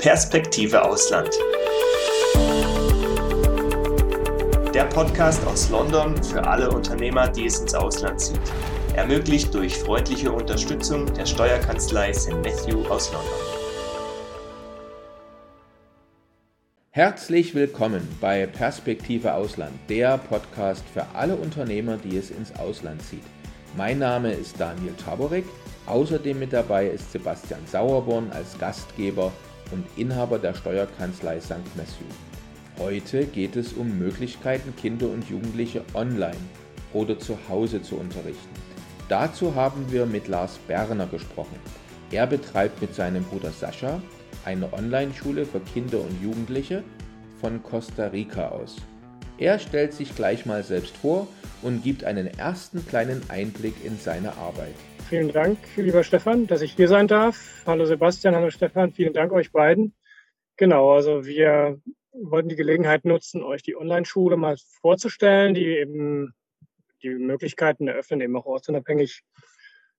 Perspektive Ausland. Der Podcast aus London für alle Unternehmer, die es ins Ausland zieht. Ermöglicht durch freundliche Unterstützung der Steuerkanzlei St. Matthew aus London. Herzlich willkommen bei Perspektive Ausland, der Podcast für alle Unternehmer, die es ins Ausland zieht. Mein Name ist Daniel Taborek. Außerdem mit dabei ist Sebastian Sauerborn als Gastgeber und Inhaber der Steuerkanzlei St. Matthew. Heute geht es um Möglichkeiten, Kinder und Jugendliche online oder zu Hause zu unterrichten. Dazu haben wir mit Lars Berner gesprochen. Er betreibt mit seinem Bruder Sascha eine Online-Schule für Kinder und Jugendliche von Costa Rica aus. Er stellt sich gleich mal selbst vor und gibt einen ersten kleinen Einblick in seine Arbeit. Vielen Dank, lieber Stefan, dass ich hier sein darf. Hallo Sebastian, hallo Stefan, vielen Dank euch beiden. Genau, also wir wollten die Gelegenheit nutzen, euch die Online-Schule mal vorzustellen, die eben die Möglichkeiten eröffnen, eben auch ortsunabhängig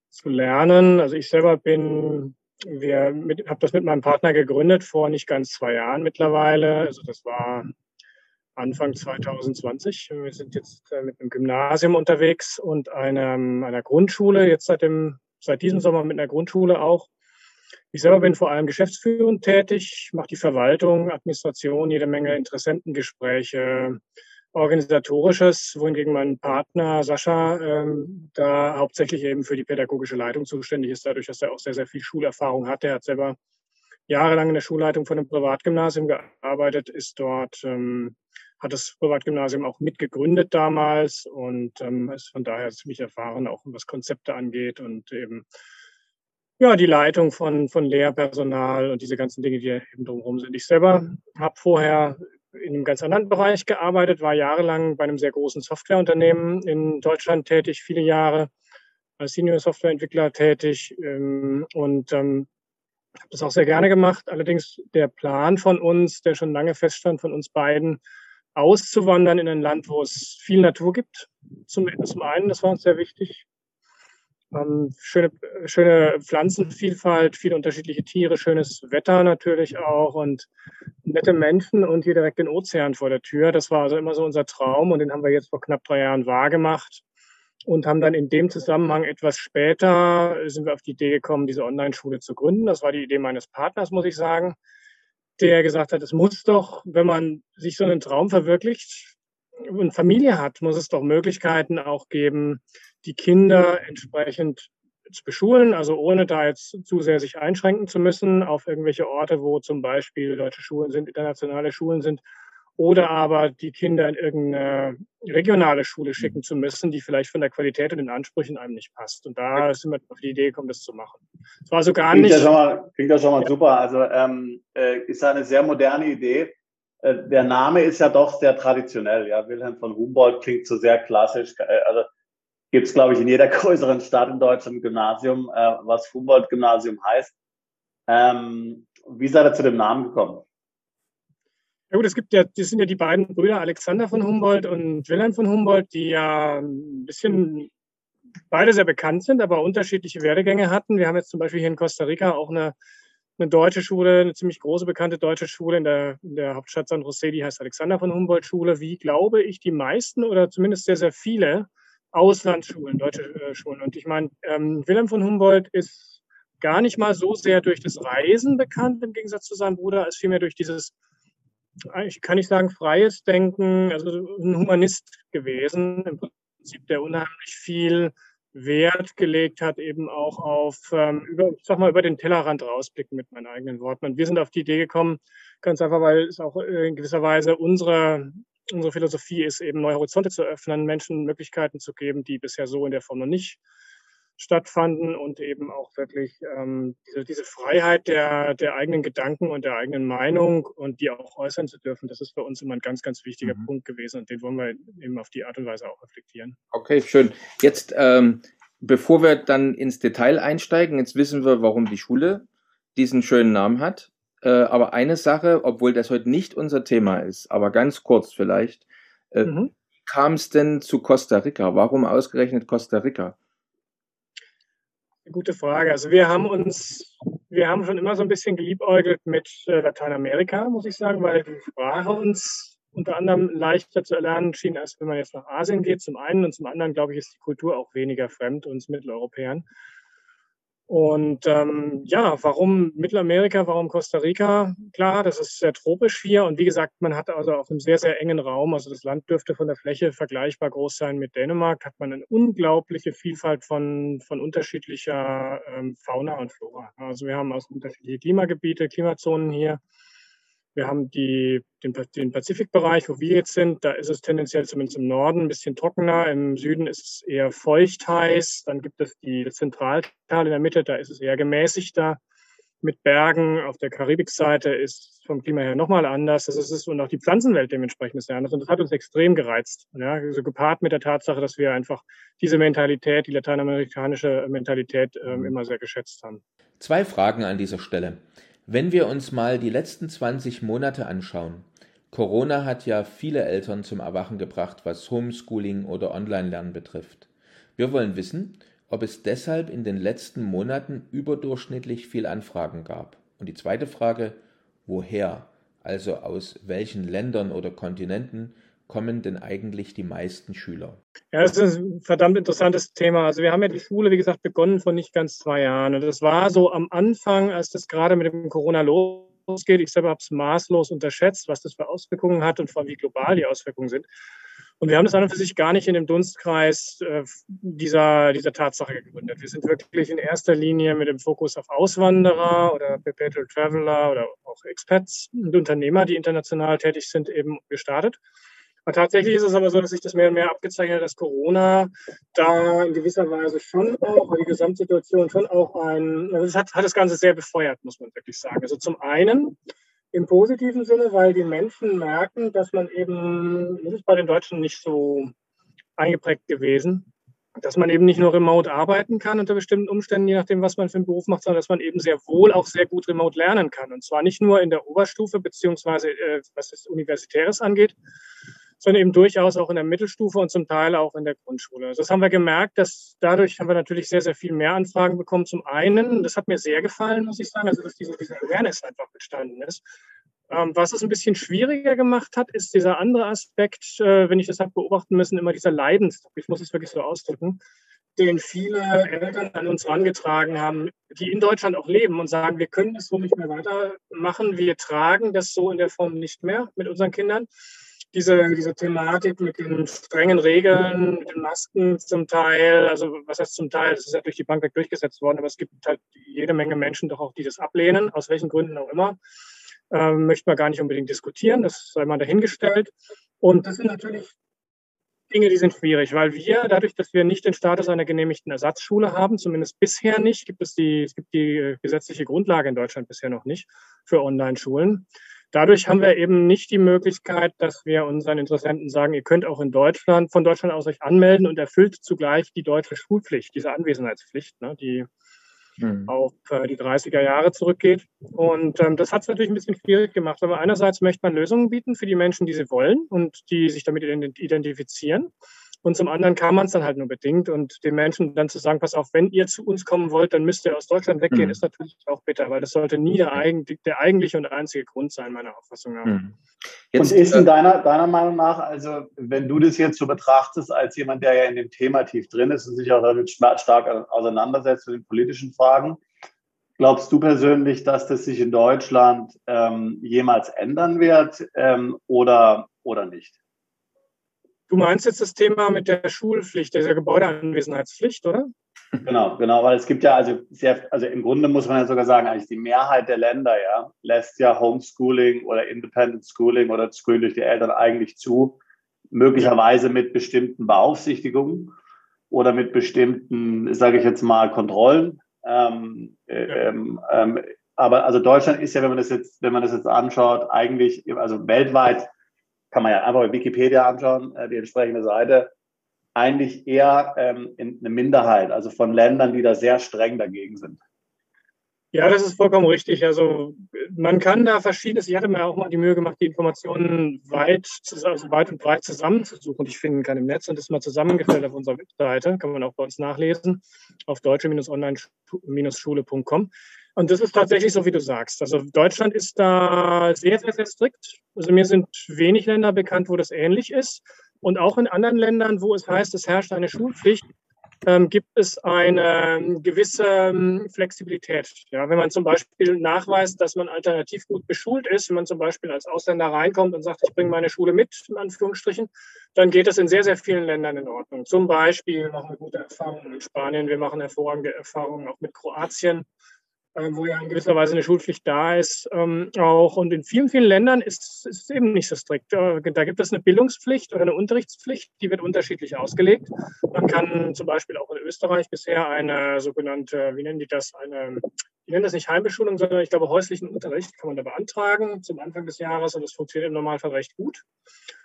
zu lernen. Also ich selber bin, wir habe das mit meinem Partner gegründet vor nicht ganz zwei Jahren mittlerweile. Also das war Anfang 2020. Wir sind jetzt äh, mit einem Gymnasium unterwegs und einem, einer Grundschule, jetzt seit, dem, seit diesem Sommer mit einer Grundschule auch. Ich selber bin vor allem geschäftsführend tätig, mache die Verwaltung, Administration, jede Menge Interessentengespräche, organisatorisches, wohingegen mein Partner Sascha ähm, da hauptsächlich eben für die pädagogische Leitung zuständig ist, dadurch, dass er auch sehr, sehr viel Schulerfahrung hat. Er hat selber jahrelang in der Schulleitung von einem Privatgymnasium gearbeitet, ist dort ähm, hat das Privatgymnasium auch mitgegründet damals und ähm, ist von daher ziemlich erfahren, auch was Konzepte angeht und eben ja, die Leitung von, von Lehrpersonal und diese ganzen Dinge, die eben drumherum sind. Ich selber habe vorher in einem ganz anderen Bereich gearbeitet, war jahrelang bei einem sehr großen Softwareunternehmen in Deutschland tätig, viele Jahre als Senior Softwareentwickler tätig ähm, und ähm, habe das auch sehr gerne gemacht. Allerdings der Plan von uns, der schon lange feststand, von uns beiden, auszuwandern in ein Land, wo es viel Natur gibt. Zum, zum einen, das war uns sehr wichtig. Ähm, schöne, schöne Pflanzenvielfalt, viele unterschiedliche Tiere, schönes Wetter natürlich auch und nette Menschen und hier direkt den Ozean vor der Tür. Das war also immer so unser Traum und den haben wir jetzt vor knapp drei Jahren wahrgemacht und haben dann in dem Zusammenhang etwas später sind wir auf die Idee gekommen, diese Online-Schule zu gründen. Das war die Idee meines Partners, muss ich sagen der gesagt hat, es muss doch, wenn man sich so einen Traum verwirklicht und Familie hat, muss es doch Möglichkeiten auch geben, die Kinder entsprechend zu beschulen, also ohne da jetzt zu sehr sich einschränken zu müssen auf irgendwelche Orte, wo zum Beispiel deutsche Schulen sind, internationale Schulen sind, oder aber die Kinder in irgendeine regionale Schule schicken zu müssen, die vielleicht von der Qualität und den Ansprüchen einem nicht passt. Und da sind wir auf die Idee gekommen, das zu machen. Das war so gar klingt nicht. Ja schon mal, klingt ja schon mal ja. super. Also ähm, äh, ist eine sehr moderne Idee. Äh, der Name ist ja doch sehr traditionell. Ja, Wilhelm von Humboldt klingt so sehr klassisch. Äh, also gibt es, glaube ich, in jeder größeren Stadt in Deutschland ein Gymnasium, äh, was Humboldt-Gymnasium heißt. Ähm, wie seid ihr zu dem Namen gekommen? Ja gut, es gibt ja, das sind ja die beiden Brüder Alexander von Humboldt und Wilhelm von Humboldt, die ja ein bisschen beide sehr bekannt sind, aber unterschiedliche Werdegänge hatten. Wir haben jetzt zum Beispiel hier in Costa Rica auch eine, eine deutsche Schule, eine ziemlich große bekannte deutsche Schule in der, in der Hauptstadt San Jose, die heißt Alexander von Humboldt Schule, wie glaube ich die meisten oder zumindest sehr, sehr viele Auslandsschulen, deutsche äh, Schulen. Und ich meine, ähm, Wilhelm von Humboldt ist gar nicht mal so sehr durch das Reisen bekannt im Gegensatz zu seinem Bruder, als vielmehr durch dieses ich kann nicht sagen freies Denken, also ein Humanist gewesen, im Prinzip, der unheimlich viel Wert gelegt hat, eben auch auf, ähm, über, ich sag mal, über den Tellerrand rausblicken mit meinen eigenen Worten. Und wir sind auf die Idee gekommen, ganz einfach, weil es auch in gewisser Weise unsere, unsere Philosophie ist, eben neue Horizonte zu öffnen, Menschen Möglichkeiten zu geben, die bisher so in der Form noch nicht stattfanden und eben auch wirklich ähm, diese, diese, Freiheit der, der eigenen Gedanken und der eigenen Meinung und die auch äußern zu dürfen, das ist für uns immer ein ganz, ganz wichtiger mhm. Punkt gewesen und den wollen wir eben auf die Art und Weise auch reflektieren. Okay, schön. Jetzt, ähm, bevor wir dann ins Detail einsteigen, jetzt wissen wir, warum die Schule diesen schönen Namen hat. Äh, aber eine Sache, obwohl das heute nicht unser Thema ist, aber ganz kurz vielleicht, äh, mhm. kam es denn zu Costa Rica? Warum ausgerechnet Costa Rica? Gute Frage. Also wir haben uns, wir haben schon immer so ein bisschen geliebäugelt mit äh, Lateinamerika, muss ich sagen, weil die Sprache uns unter anderem leichter zu erlernen schien, als wenn man jetzt nach Asien geht, zum einen und zum anderen, glaube ich, ist die Kultur auch weniger fremd uns Mitteleuropäern. Und ähm, ja, warum Mittelamerika, warum Costa Rica? Klar, das ist sehr tropisch hier und wie gesagt, man hat also auch einen sehr, sehr engen Raum, also das Land dürfte von der Fläche vergleichbar groß sein mit Dänemark, hat man eine unglaubliche Vielfalt von, von unterschiedlicher ähm, Fauna und Flora. Also wir haben aus unterschiedliche Klimagebiete, Klimazonen hier. Wir haben die, den, den Pazifikbereich, wo wir jetzt sind. Da ist es tendenziell zumindest im Norden ein bisschen trockener. Im Süden ist es eher feucht heiß. Dann gibt es die, das Zentraltal in der Mitte, da ist es eher gemäßigter mit Bergen. Auf der Karibikseite ist vom Klima her nochmal anders. Das ist und auch die Pflanzenwelt dementsprechend ist sehr anders. Und das hat uns extrem gereizt. Ja, also gepaart mit der Tatsache, dass wir einfach diese Mentalität, die lateinamerikanische Mentalität ähm, immer sehr geschätzt haben. Zwei Fragen an dieser Stelle. Wenn wir uns mal die letzten 20 Monate anschauen, Corona hat ja viele Eltern zum Erwachen gebracht, was Homeschooling oder Online-Lernen betrifft. Wir wollen wissen, ob es deshalb in den letzten Monaten überdurchschnittlich viel Anfragen gab. Und die zweite Frage, woher? Also aus welchen Ländern oder Kontinenten kommen denn eigentlich die meisten Schüler? Ja, das ist ein verdammt interessantes Thema. Also wir haben ja die Schule, wie gesagt, begonnen vor nicht ganz zwei Jahren. Und das war so am Anfang, als das gerade mit dem Corona losgeht. Ich selber habe es maßlos unterschätzt, was das für Auswirkungen hat und vor allem wie global die Auswirkungen sind. Und wir haben das an und für sich gar nicht in dem Dunstkreis äh, dieser, dieser Tatsache gegründet. Wir sind wirklich in erster Linie mit dem Fokus auf Auswanderer oder Perpetual Traveler oder auch Expats und Unternehmer, die international tätig sind, eben gestartet. Und tatsächlich ist es aber so, dass sich das mehr und mehr abgezeichnet hat, dass Corona da in gewisser Weise schon auch, die Gesamtsituation schon auch ein, also das hat, hat das Ganze sehr befeuert, muss man wirklich sagen. Also zum einen im positiven Sinne, weil die Menschen merken, dass man eben, das ist bei den Deutschen nicht so eingeprägt gewesen, dass man eben nicht nur remote arbeiten kann unter bestimmten Umständen, je nachdem, was man für einen Beruf macht, sondern dass man eben sehr wohl auch sehr gut remote lernen kann. Und zwar nicht nur in der Oberstufe, beziehungsweise äh, was das Universitäres angeht, sondern eben durchaus auch in der Mittelstufe und zum Teil auch in der Grundschule. Also das haben wir gemerkt, dass dadurch haben wir natürlich sehr, sehr viel mehr Anfragen bekommen. Zum einen, das hat mir sehr gefallen, muss ich sagen, also dass diese, diese Awareness einfach bestanden ist. Ähm, was es ein bisschen schwieriger gemacht hat, ist dieser andere Aspekt, äh, wenn ich das habe beobachten müssen, immer dieser Leidensdruck, ich muss es wirklich so ausdrücken, den viele Eltern an uns herangetragen haben, die in Deutschland auch leben und sagen, wir können das so nicht mehr weitermachen, wir tragen das so in der Form nicht mehr mit unseren Kindern diese, diese Thematik mit den strengen Regeln, mit den Masken zum Teil, also was heißt zum Teil, das ist ja durch die Bank durchgesetzt worden, aber es gibt halt jede Menge Menschen doch auch, die das ablehnen, aus welchen Gründen auch immer. Ähm, möchte man gar nicht unbedingt diskutieren, das sei mal dahingestellt. Und das sind natürlich Dinge, die sind schwierig, weil wir, dadurch, dass wir nicht den Status einer genehmigten Ersatzschule haben, zumindest bisher nicht, gibt es die, es gibt die gesetzliche Grundlage in Deutschland bisher noch nicht für Online-Schulen. Dadurch haben wir eben nicht die Möglichkeit, dass wir unseren Interessenten sagen, ihr könnt auch in Deutschland, von Deutschland aus euch anmelden und erfüllt zugleich die deutsche Schulpflicht, diese Anwesenheitspflicht, ne, die mhm. auf äh, die 30er Jahre zurückgeht. Und ähm, das hat es natürlich ein bisschen schwierig gemacht. Aber einerseits möchte man Lösungen bieten für die Menschen, die sie wollen und die sich damit identifizieren. Und zum anderen kann man es dann halt nur bedingt. Und den Menschen dann zu sagen, pass auf, wenn ihr zu uns kommen wollt, dann müsst ihr aus Deutschland weggehen, mhm. ist natürlich auch bitter, weil das sollte nie der, der eigentliche und einzige Grund sein, meiner Auffassung nach. Mhm. Jetzt, und ist in äh, deiner, deiner Meinung nach, also wenn du das jetzt so betrachtest, als jemand, der ja in dem Thema tief drin ist und sich auch damit stark auseinandersetzt mit den politischen Fragen, glaubst du persönlich, dass das sich in Deutschland ähm, jemals ändern wird ähm, oder, oder nicht? Du meinst jetzt das Thema mit der Schulpflicht, der Gebäudeanwesenheitspflicht, oder? Genau, genau, weil es gibt ja also sehr, also im Grunde muss man ja sogar sagen, eigentlich die Mehrheit der Länder ja lässt ja Homeschooling oder Independent Schooling oder Schooling durch die Eltern eigentlich zu, möglicherweise mit bestimmten Beaufsichtigungen oder mit bestimmten, sage ich jetzt mal, Kontrollen. Ähm, äh, ähm, ähm, aber also Deutschland ist ja, wenn man das jetzt, wenn man das jetzt anschaut, eigentlich also weltweit kann man ja einfach bei Wikipedia anschauen, äh, die entsprechende Seite, eigentlich eher ähm, eine Minderheit, also von Ländern, die da sehr streng dagegen sind. Ja, das ist vollkommen richtig. Also man kann da verschiedenes, ich hatte mir auch mal die Mühe gemacht, die Informationen weit, also weit und breit zusammenzusuchen. Ich finde kann im Netz und das mal zusammengestellt auf unserer Webseite, kann man auch bei uns nachlesen, auf deutsche-online-schule.com. Und das ist tatsächlich so, wie du sagst. Also Deutschland ist da sehr, sehr, sehr strikt. Also mir sind wenig Länder bekannt, wo das ähnlich ist. Und auch in anderen Ländern, wo es heißt, es herrscht eine Schulpflicht, ähm, gibt es eine ähm, gewisse ähm, Flexibilität. Ja, wenn man zum Beispiel nachweist, dass man alternativ gut beschult ist, wenn man zum Beispiel als Ausländer reinkommt und sagt, ich bringe meine Schule mit, in Anführungsstrichen, dann geht es in sehr, sehr vielen Ländern in Ordnung. Zum Beispiel machen wir gute Erfahrungen mit Spanien, wir machen hervorragende Erfahrungen auch mit Kroatien. Ähm, wo ja in gewisser Weise eine Schulpflicht da ist, ähm, auch. Und in vielen, vielen Ländern ist es eben nicht so strikt. Äh, da gibt es eine Bildungspflicht oder eine Unterrichtspflicht, die wird unterschiedlich ausgelegt. Man kann zum Beispiel auch in Österreich bisher eine sogenannte, wie nennen die das, eine, die nennen das nicht Heimbeschulung, sondern ich glaube häuslichen Unterricht kann man da beantragen zum Anfang des Jahres und das funktioniert im Normalfall recht gut.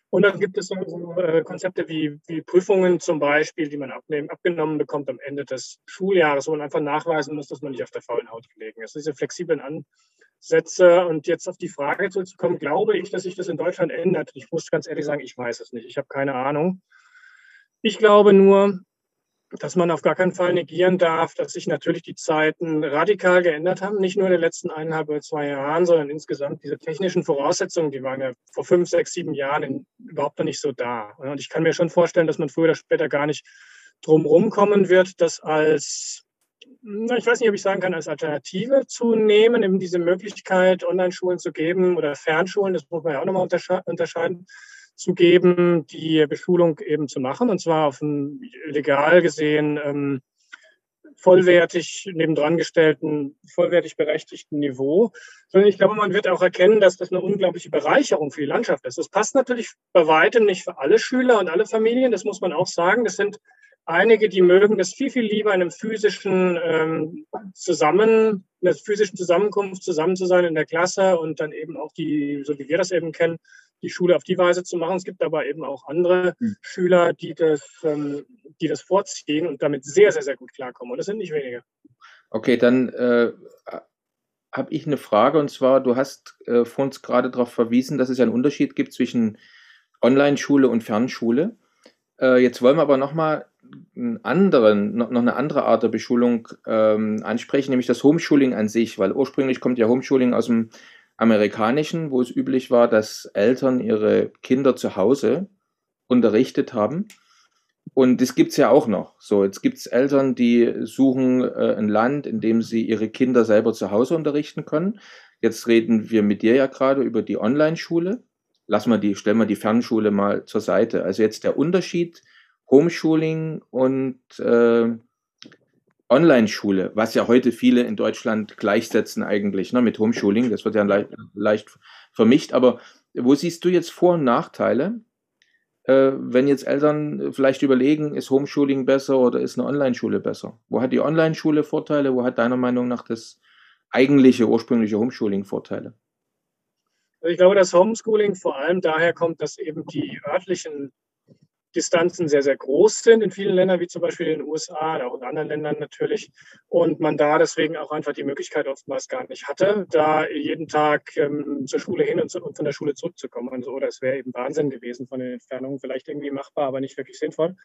Und dann gibt es so, so äh, Konzepte wie, wie, Prüfungen zum Beispiel, die man abnehmen, abgenommen bekommt am Ende des Schuljahres, wo man einfach nachweisen muss, dass man nicht auf der faulen Haut gelegen ist. Diese flexiblen Ansätze. Und jetzt auf die Frage zurückzukommen, glaube ich, dass sich das in Deutschland ändert. Ich muss ganz ehrlich sagen, ich weiß es nicht. Ich habe keine Ahnung. Ich glaube nur, dass man auf gar keinen Fall negieren darf, dass sich natürlich die Zeiten radikal geändert haben, nicht nur in den letzten eineinhalb oder zwei Jahren, sondern insgesamt diese technischen Voraussetzungen, die waren ja vor fünf, sechs, sieben Jahren überhaupt noch nicht so da. Und ich kann mir schon vorstellen, dass man früher oder später gar nicht drumherum kommen wird, das als, ich weiß nicht, ob ich sagen kann, als Alternative zu nehmen, eben diese Möglichkeit, Online-Schulen zu geben oder Fernschulen, das muss man ja auch nochmal unterscheiden zu geben, die Beschulung eben zu machen, und zwar auf einem legal gesehen ähm, vollwertig nebendran gestellten, vollwertig berechtigten Niveau, sondern ich glaube, man wird auch erkennen, dass das eine unglaubliche Bereicherung für die Landschaft ist. Das passt natürlich bei weitem nicht für alle Schüler und alle Familien, das muss man auch sagen. Das sind einige, die mögen das viel, viel lieber in einem physischen ähm, Zusammen, in einer physischen Zusammenkunft zusammen zu sein in der Klasse und dann eben auch die, so wie wir das eben kennen, die Schule auf die Weise zu machen. Es gibt aber eben auch andere mhm. Schüler, die das, ähm, die das vorziehen und damit sehr, sehr, sehr gut klarkommen. Und das sind nicht wenige. Okay, dann äh, habe ich eine Frage und zwar, du hast äh, vor uns gerade darauf verwiesen, dass es ja einen Unterschied gibt zwischen Online-Schule und Fernschule. Äh, jetzt wollen wir aber nochmal einen anderen, noch, noch eine andere Art der Beschulung ähm, ansprechen, nämlich das Homeschooling an sich, weil ursprünglich kommt ja Homeschooling aus dem amerikanischen, wo es üblich war, dass Eltern ihre Kinder zu Hause unterrichtet haben. Und das gibt es ja auch noch. So, jetzt gibt es Eltern, die suchen äh, ein Land, in dem sie ihre Kinder selber zu Hause unterrichten können. Jetzt reden wir mit dir ja gerade über die Online-Schule. Lass mal die, stellen wir die Fernschule mal zur Seite. Also jetzt der Unterschied Homeschooling und äh, Online-Schule, was ja heute viele in Deutschland gleichsetzen eigentlich ne, mit Homeschooling. Das wird ja leicht, leicht vermischt. Aber wo siehst du jetzt Vor- und Nachteile, äh, wenn jetzt Eltern vielleicht überlegen, ist Homeschooling besser oder ist eine Online-Schule besser? Wo hat die Online-Schule Vorteile? Wo hat deiner Meinung nach das eigentliche, ursprüngliche Homeschooling Vorteile? Ich glaube, dass Homeschooling vor allem daher kommt, dass eben die örtlichen Distanzen sehr, sehr groß sind in vielen Ländern, wie zum Beispiel in den USA, auch in anderen Ländern natürlich. Und man da deswegen auch einfach die Möglichkeit oftmals gar nicht hatte, da jeden Tag ähm, zur Schule hin und, zu, und, von der Schule zurückzukommen. Also, oder es wäre eben Wahnsinn gewesen von den Entfernungen, vielleicht irgendwie machbar, aber nicht wirklich sinnvoll.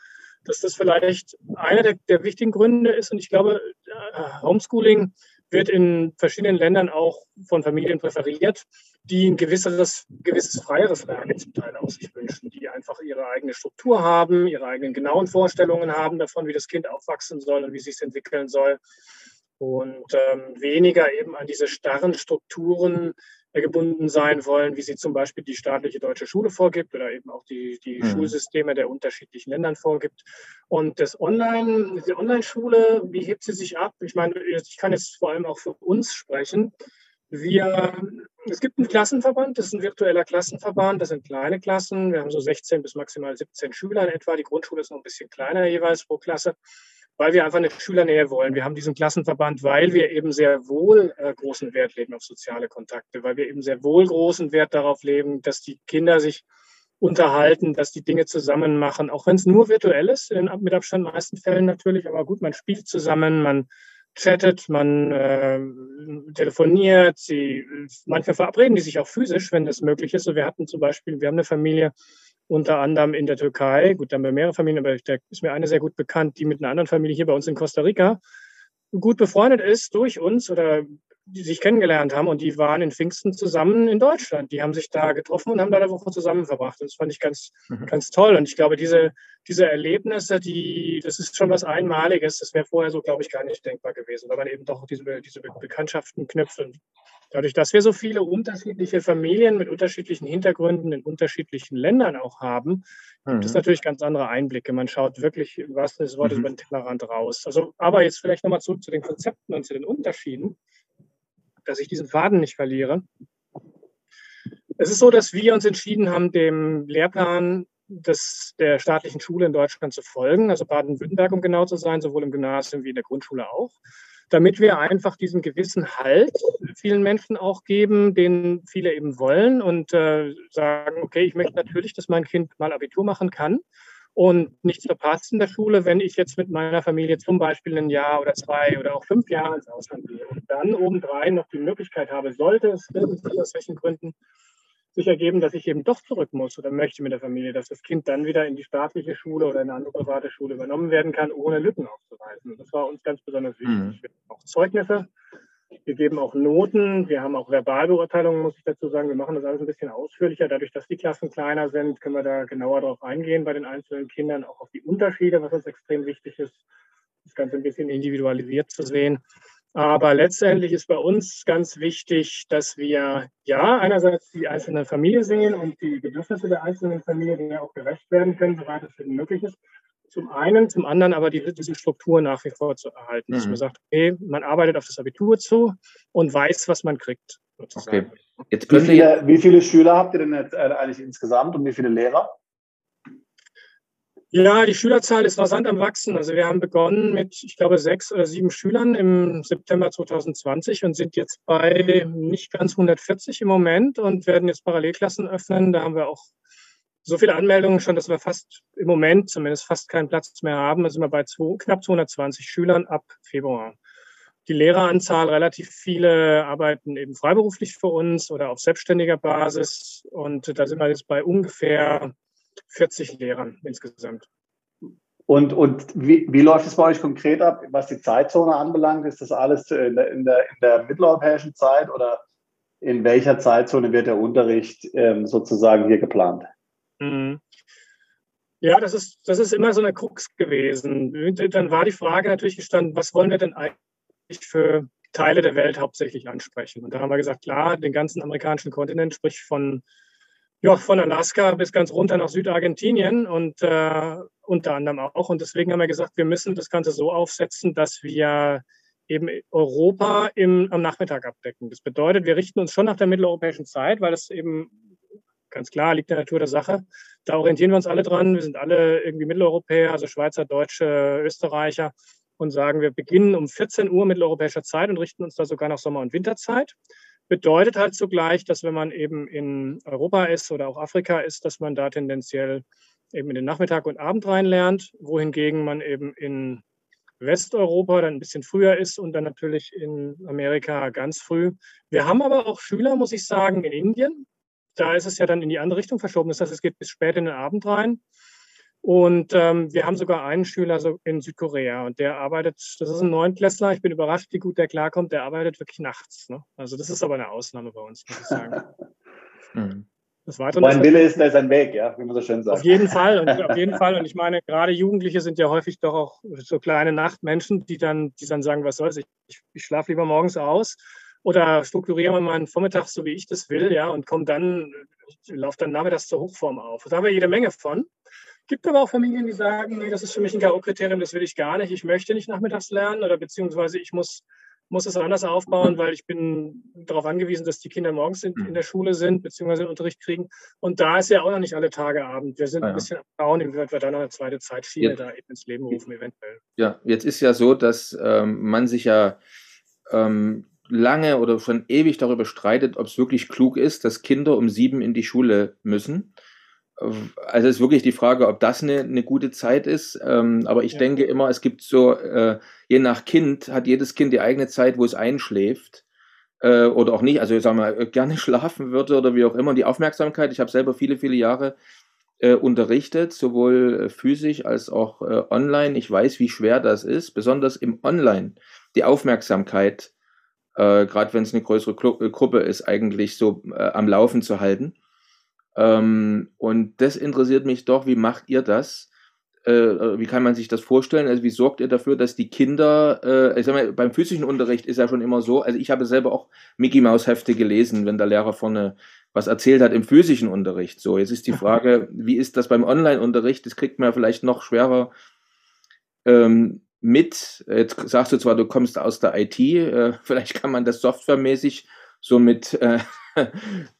Dass das vielleicht einer der, der wichtigen Gründe ist. Und ich glaube, äh, Homeschooling wird in verschiedenen Ländern auch von Familien präferiert, die ein gewisseres, gewisses freieres Lernen zum Teil aus sich wünschen, die einfach ihre eigene Struktur haben, ihre eigenen genauen Vorstellungen haben davon, wie das Kind aufwachsen soll und wie sich entwickeln soll. Und ähm, weniger eben an diese starren Strukturen gebunden sein wollen, wie sie zum Beispiel die staatliche deutsche Schule vorgibt oder eben auch die, die mhm. Schulsysteme der unterschiedlichen Ländern vorgibt. Und das Online, die Online-Schule, wie hebt sie sich ab? Ich meine, ich kann jetzt vor allem auch für uns sprechen. Wir, es gibt einen Klassenverband, das ist ein virtueller Klassenverband, das sind kleine Klassen. Wir haben so 16 bis maximal 17 Schüler in etwa. Die Grundschule ist noch ein bisschen kleiner jeweils pro Klasse weil wir einfach eine Schülernähe wollen. Wir haben diesen Klassenverband, weil wir eben sehr wohl äh, großen Wert legen auf soziale Kontakte, weil wir eben sehr wohl großen Wert darauf legen, dass die Kinder sich unterhalten, dass die Dinge zusammen machen, auch wenn es nur virtuell ist, in, mit Abstand in meisten Fällen natürlich, aber gut, man spielt zusammen, man chattet, man äh, telefoniert, sie manchmal verabreden die sich auch physisch, wenn das möglich ist. So, wir hatten zum Beispiel, wir haben eine Familie unter anderem in der Türkei, gut, da haben wir mehrere Familien, aber da ist mir eine sehr gut bekannt, die mit einer anderen Familie hier bei uns in Costa Rica gut befreundet ist durch uns oder die sich kennengelernt haben und die waren in Pfingsten zusammen in Deutschland. Die haben sich da getroffen und haben da eine Woche zusammen verbracht. Das fand ich ganz, mhm. ganz toll. Und ich glaube, diese, diese Erlebnisse, die, das ist schon was Einmaliges. Das wäre vorher so, glaube ich, gar nicht denkbar gewesen, weil man eben doch diese, diese Bekanntschaften knüpft. Und dadurch, dass wir so viele unterschiedliche Familien mit unterschiedlichen Hintergründen in unterschiedlichen Ländern auch haben, mhm. gibt es mhm. natürlich ganz andere Einblicke. Man schaut wirklich, was das Wort mhm. über den Tellerrand raus. Also, aber jetzt vielleicht nochmal zurück zu den Konzepten und zu den Unterschieden dass ich diesen Faden nicht verliere. Es ist so, dass wir uns entschieden haben, dem Lehrplan des, der staatlichen Schule in Deutschland zu folgen, also Baden-Württemberg, um genau zu sein, sowohl im Gymnasium wie in der Grundschule auch, damit wir einfach diesen gewissen Halt vielen Menschen auch geben, den viele eben wollen und äh, sagen, okay, ich möchte natürlich, dass mein Kind mal Abitur machen kann und nichts verpasst in der Schule, wenn ich jetzt mit meiner Familie zum Beispiel ein Jahr oder zwei oder auch fünf Jahre ins Ausland gehe und dann obendrein noch die Möglichkeit habe, sollte es aus welchen Gründen sich ergeben, dass ich eben doch zurück muss oder möchte mit der Familie, dass das Kind dann wieder in die staatliche Schule oder in eine andere private Schule übernommen werden kann, ohne Lücken aufzuweisen. Das war uns ganz besonders wichtig. Mhm. Wir haben auch Zeugnisse wir geben auch Noten, wir haben auch Verbalbeurteilungen, muss ich dazu sagen. Wir machen das alles ein bisschen ausführlicher. Dadurch, dass die Klassen kleiner sind, können wir da genauer darauf eingehen bei den einzelnen Kindern, auch auf die Unterschiede, was uns extrem wichtig ist, das Ganze ein bisschen individualisiert zu sehen. Aber letztendlich ist bei uns ganz wichtig, dass wir ja einerseits die einzelne Familie sehen und die Bedürfnisse der einzelnen Familie, ja auch gerecht werden können, soweit es möglich ist zum einen, zum anderen aber die, diese Struktur nach wie vor zu erhalten. Mhm. Dass man sagt, okay, man arbeitet auf das Abitur zu und weiß, was man kriegt. Sozusagen. Okay. Jetzt wie, viele, wie viele Schüler habt ihr denn jetzt äh, eigentlich insgesamt und wie viele Lehrer? Ja, die Schülerzahl ist rasant am Wachsen. Also wir haben begonnen mit, ich glaube, sechs oder sieben Schülern im September 2020 und sind jetzt bei nicht ganz 140 im Moment und werden jetzt Parallelklassen öffnen. Da haben wir auch so viele Anmeldungen schon, dass wir fast im Moment zumindest fast keinen Platz mehr haben. Da sind wir bei zwei, knapp 220 Schülern ab Februar. Die Lehreranzahl, relativ viele arbeiten eben freiberuflich für uns oder auf selbstständiger Basis. Und da sind wir jetzt bei ungefähr 40 Lehrern insgesamt. Und, und wie, wie läuft es bei euch konkret ab, was die Zeitzone anbelangt? Ist das alles in der, in der, in der mitteleuropäischen Zeit oder in welcher Zeitzone wird der Unterricht ähm, sozusagen hier geplant? Mhm. Ja, das ist, das ist immer so eine Krux gewesen. Dann war die Frage natürlich gestanden, was wollen wir denn eigentlich für Teile der Welt hauptsächlich ansprechen? Und da haben wir gesagt, klar, den ganzen amerikanischen Kontinent, sprich von, ja, von Alaska bis ganz runter nach Südargentinien und äh, unter anderem auch. Und deswegen haben wir gesagt, wir müssen das Ganze so aufsetzen, dass wir eben Europa im, am Nachmittag abdecken. Das bedeutet, wir richten uns schon nach der mitteleuropäischen Zeit, weil das eben ganz klar, liegt in der Natur der Sache. Da orientieren wir uns alle dran. Wir sind alle irgendwie Mitteleuropäer, also Schweizer, Deutsche, Österreicher und sagen, wir beginnen um 14 Uhr mitteleuropäischer Zeit und richten uns da sogar nach Sommer- und Winterzeit. Bedeutet halt zugleich, dass wenn man eben in Europa ist oder auch Afrika ist, dass man da tendenziell eben in den Nachmittag und Abend rein lernt, wohingegen man eben in Westeuropa dann ein bisschen früher ist und dann natürlich in Amerika ganz früh. Wir haben aber auch Schüler, muss ich sagen, in Indien, da ist es ja dann in die andere Richtung verschoben. Das heißt, es geht bis spät in den Abend rein. Und ähm, wir haben sogar einen Schüler so in Südkorea und der arbeitet, das ist ein Neunklässler, ich bin überrascht, wie gut der klarkommt, der arbeitet wirklich nachts. Ne? Also das ist aber eine Ausnahme bei uns, muss ich sagen. hm. Das Weitere mein Wille ist, da ist ein Weg, ja, wie man so schön sagt. Auf jeden Fall, und auf jeden Fall. Und ich meine, gerade Jugendliche sind ja häufig doch auch so kleine Nachtmenschen, die dann, die dann sagen, was soll's, ich, ich, ich schlafe lieber morgens aus oder strukturieren wir meinen Vormittag so, wie ich das will, ja, und komme dann, laufe dann nachmittags zur Hochform auf. Da haben wir jede Menge von. Gibt aber auch Familien, die sagen, nee, das ist für mich ein K.O.-Kriterium, das will ich gar nicht. Ich möchte nicht nachmittags lernen oder beziehungsweise ich muss, muss es anders aufbauen, weil ich bin darauf angewiesen, dass die Kinder morgens in, in der Schule sind, beziehungsweise Unterricht kriegen. Und da ist ja auch noch nicht alle Tage Abend. Wir sind ja. ein bisschen am Schauen, inwieweit wir da noch eine zweite Zeitschiene jetzt, da ins Leben rufen, eventuell. Ja, jetzt ist ja so, dass ähm, man sich ja ähm, lange oder schon ewig darüber streitet, ob es wirklich klug ist, dass Kinder um sieben in die Schule müssen. Also ist wirklich die Frage, ob das eine, eine gute Zeit ist. Ähm, aber ich ja. denke immer, es gibt so, äh, je nach Kind hat jedes Kind die eigene Zeit, wo es einschläft äh, oder auch nicht. Also ich sag mal, gerne schlafen würde oder wie auch immer. Die Aufmerksamkeit, ich habe selber viele, viele Jahre äh, unterrichtet, sowohl physisch als auch äh, online. Ich weiß, wie schwer das ist, besonders im Online. Die Aufmerksamkeit, äh, gerade wenn es eine größere Gru Gruppe ist, eigentlich so äh, am Laufen zu halten. Ähm, und das interessiert mich doch, wie macht ihr das? Äh, wie kann man sich das vorstellen? Also wie sorgt ihr dafür, dass die Kinder, äh, ich sag mal, beim physischen Unterricht ist ja schon immer so, also ich habe selber auch Mickey Maus Hefte gelesen, wenn der Lehrer vorne was erzählt hat im physischen Unterricht. So, jetzt ist die Frage, wie ist das beim Online-Unterricht? Das kriegt man ja vielleicht noch schwerer ähm, mit. Jetzt sagst du zwar, du kommst aus der IT, äh, vielleicht kann man das softwaremäßig so mit äh,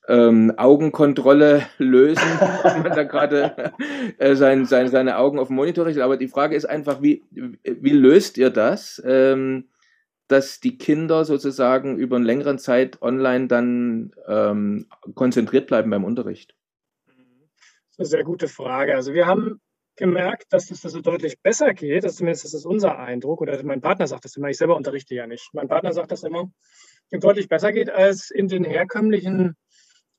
ähm, Augenkontrolle lösen, wenn man da gerade äh, sein, sein, seine Augen auf dem Monitor richtet. Aber die Frage ist einfach, wie, wie löst ihr das, ähm, dass die Kinder sozusagen über eine längere Zeit online dann ähm, konzentriert bleiben beim Unterricht? Das ist eine sehr gute Frage. Also wir haben gemerkt, dass das so deutlich besser geht. Das zumindest ist das unser Eindruck. Oder mein Partner sagt das immer. Ich selber unterrichte ja nicht. Mein Partner sagt das immer deutlich besser geht als in den herkömmlichen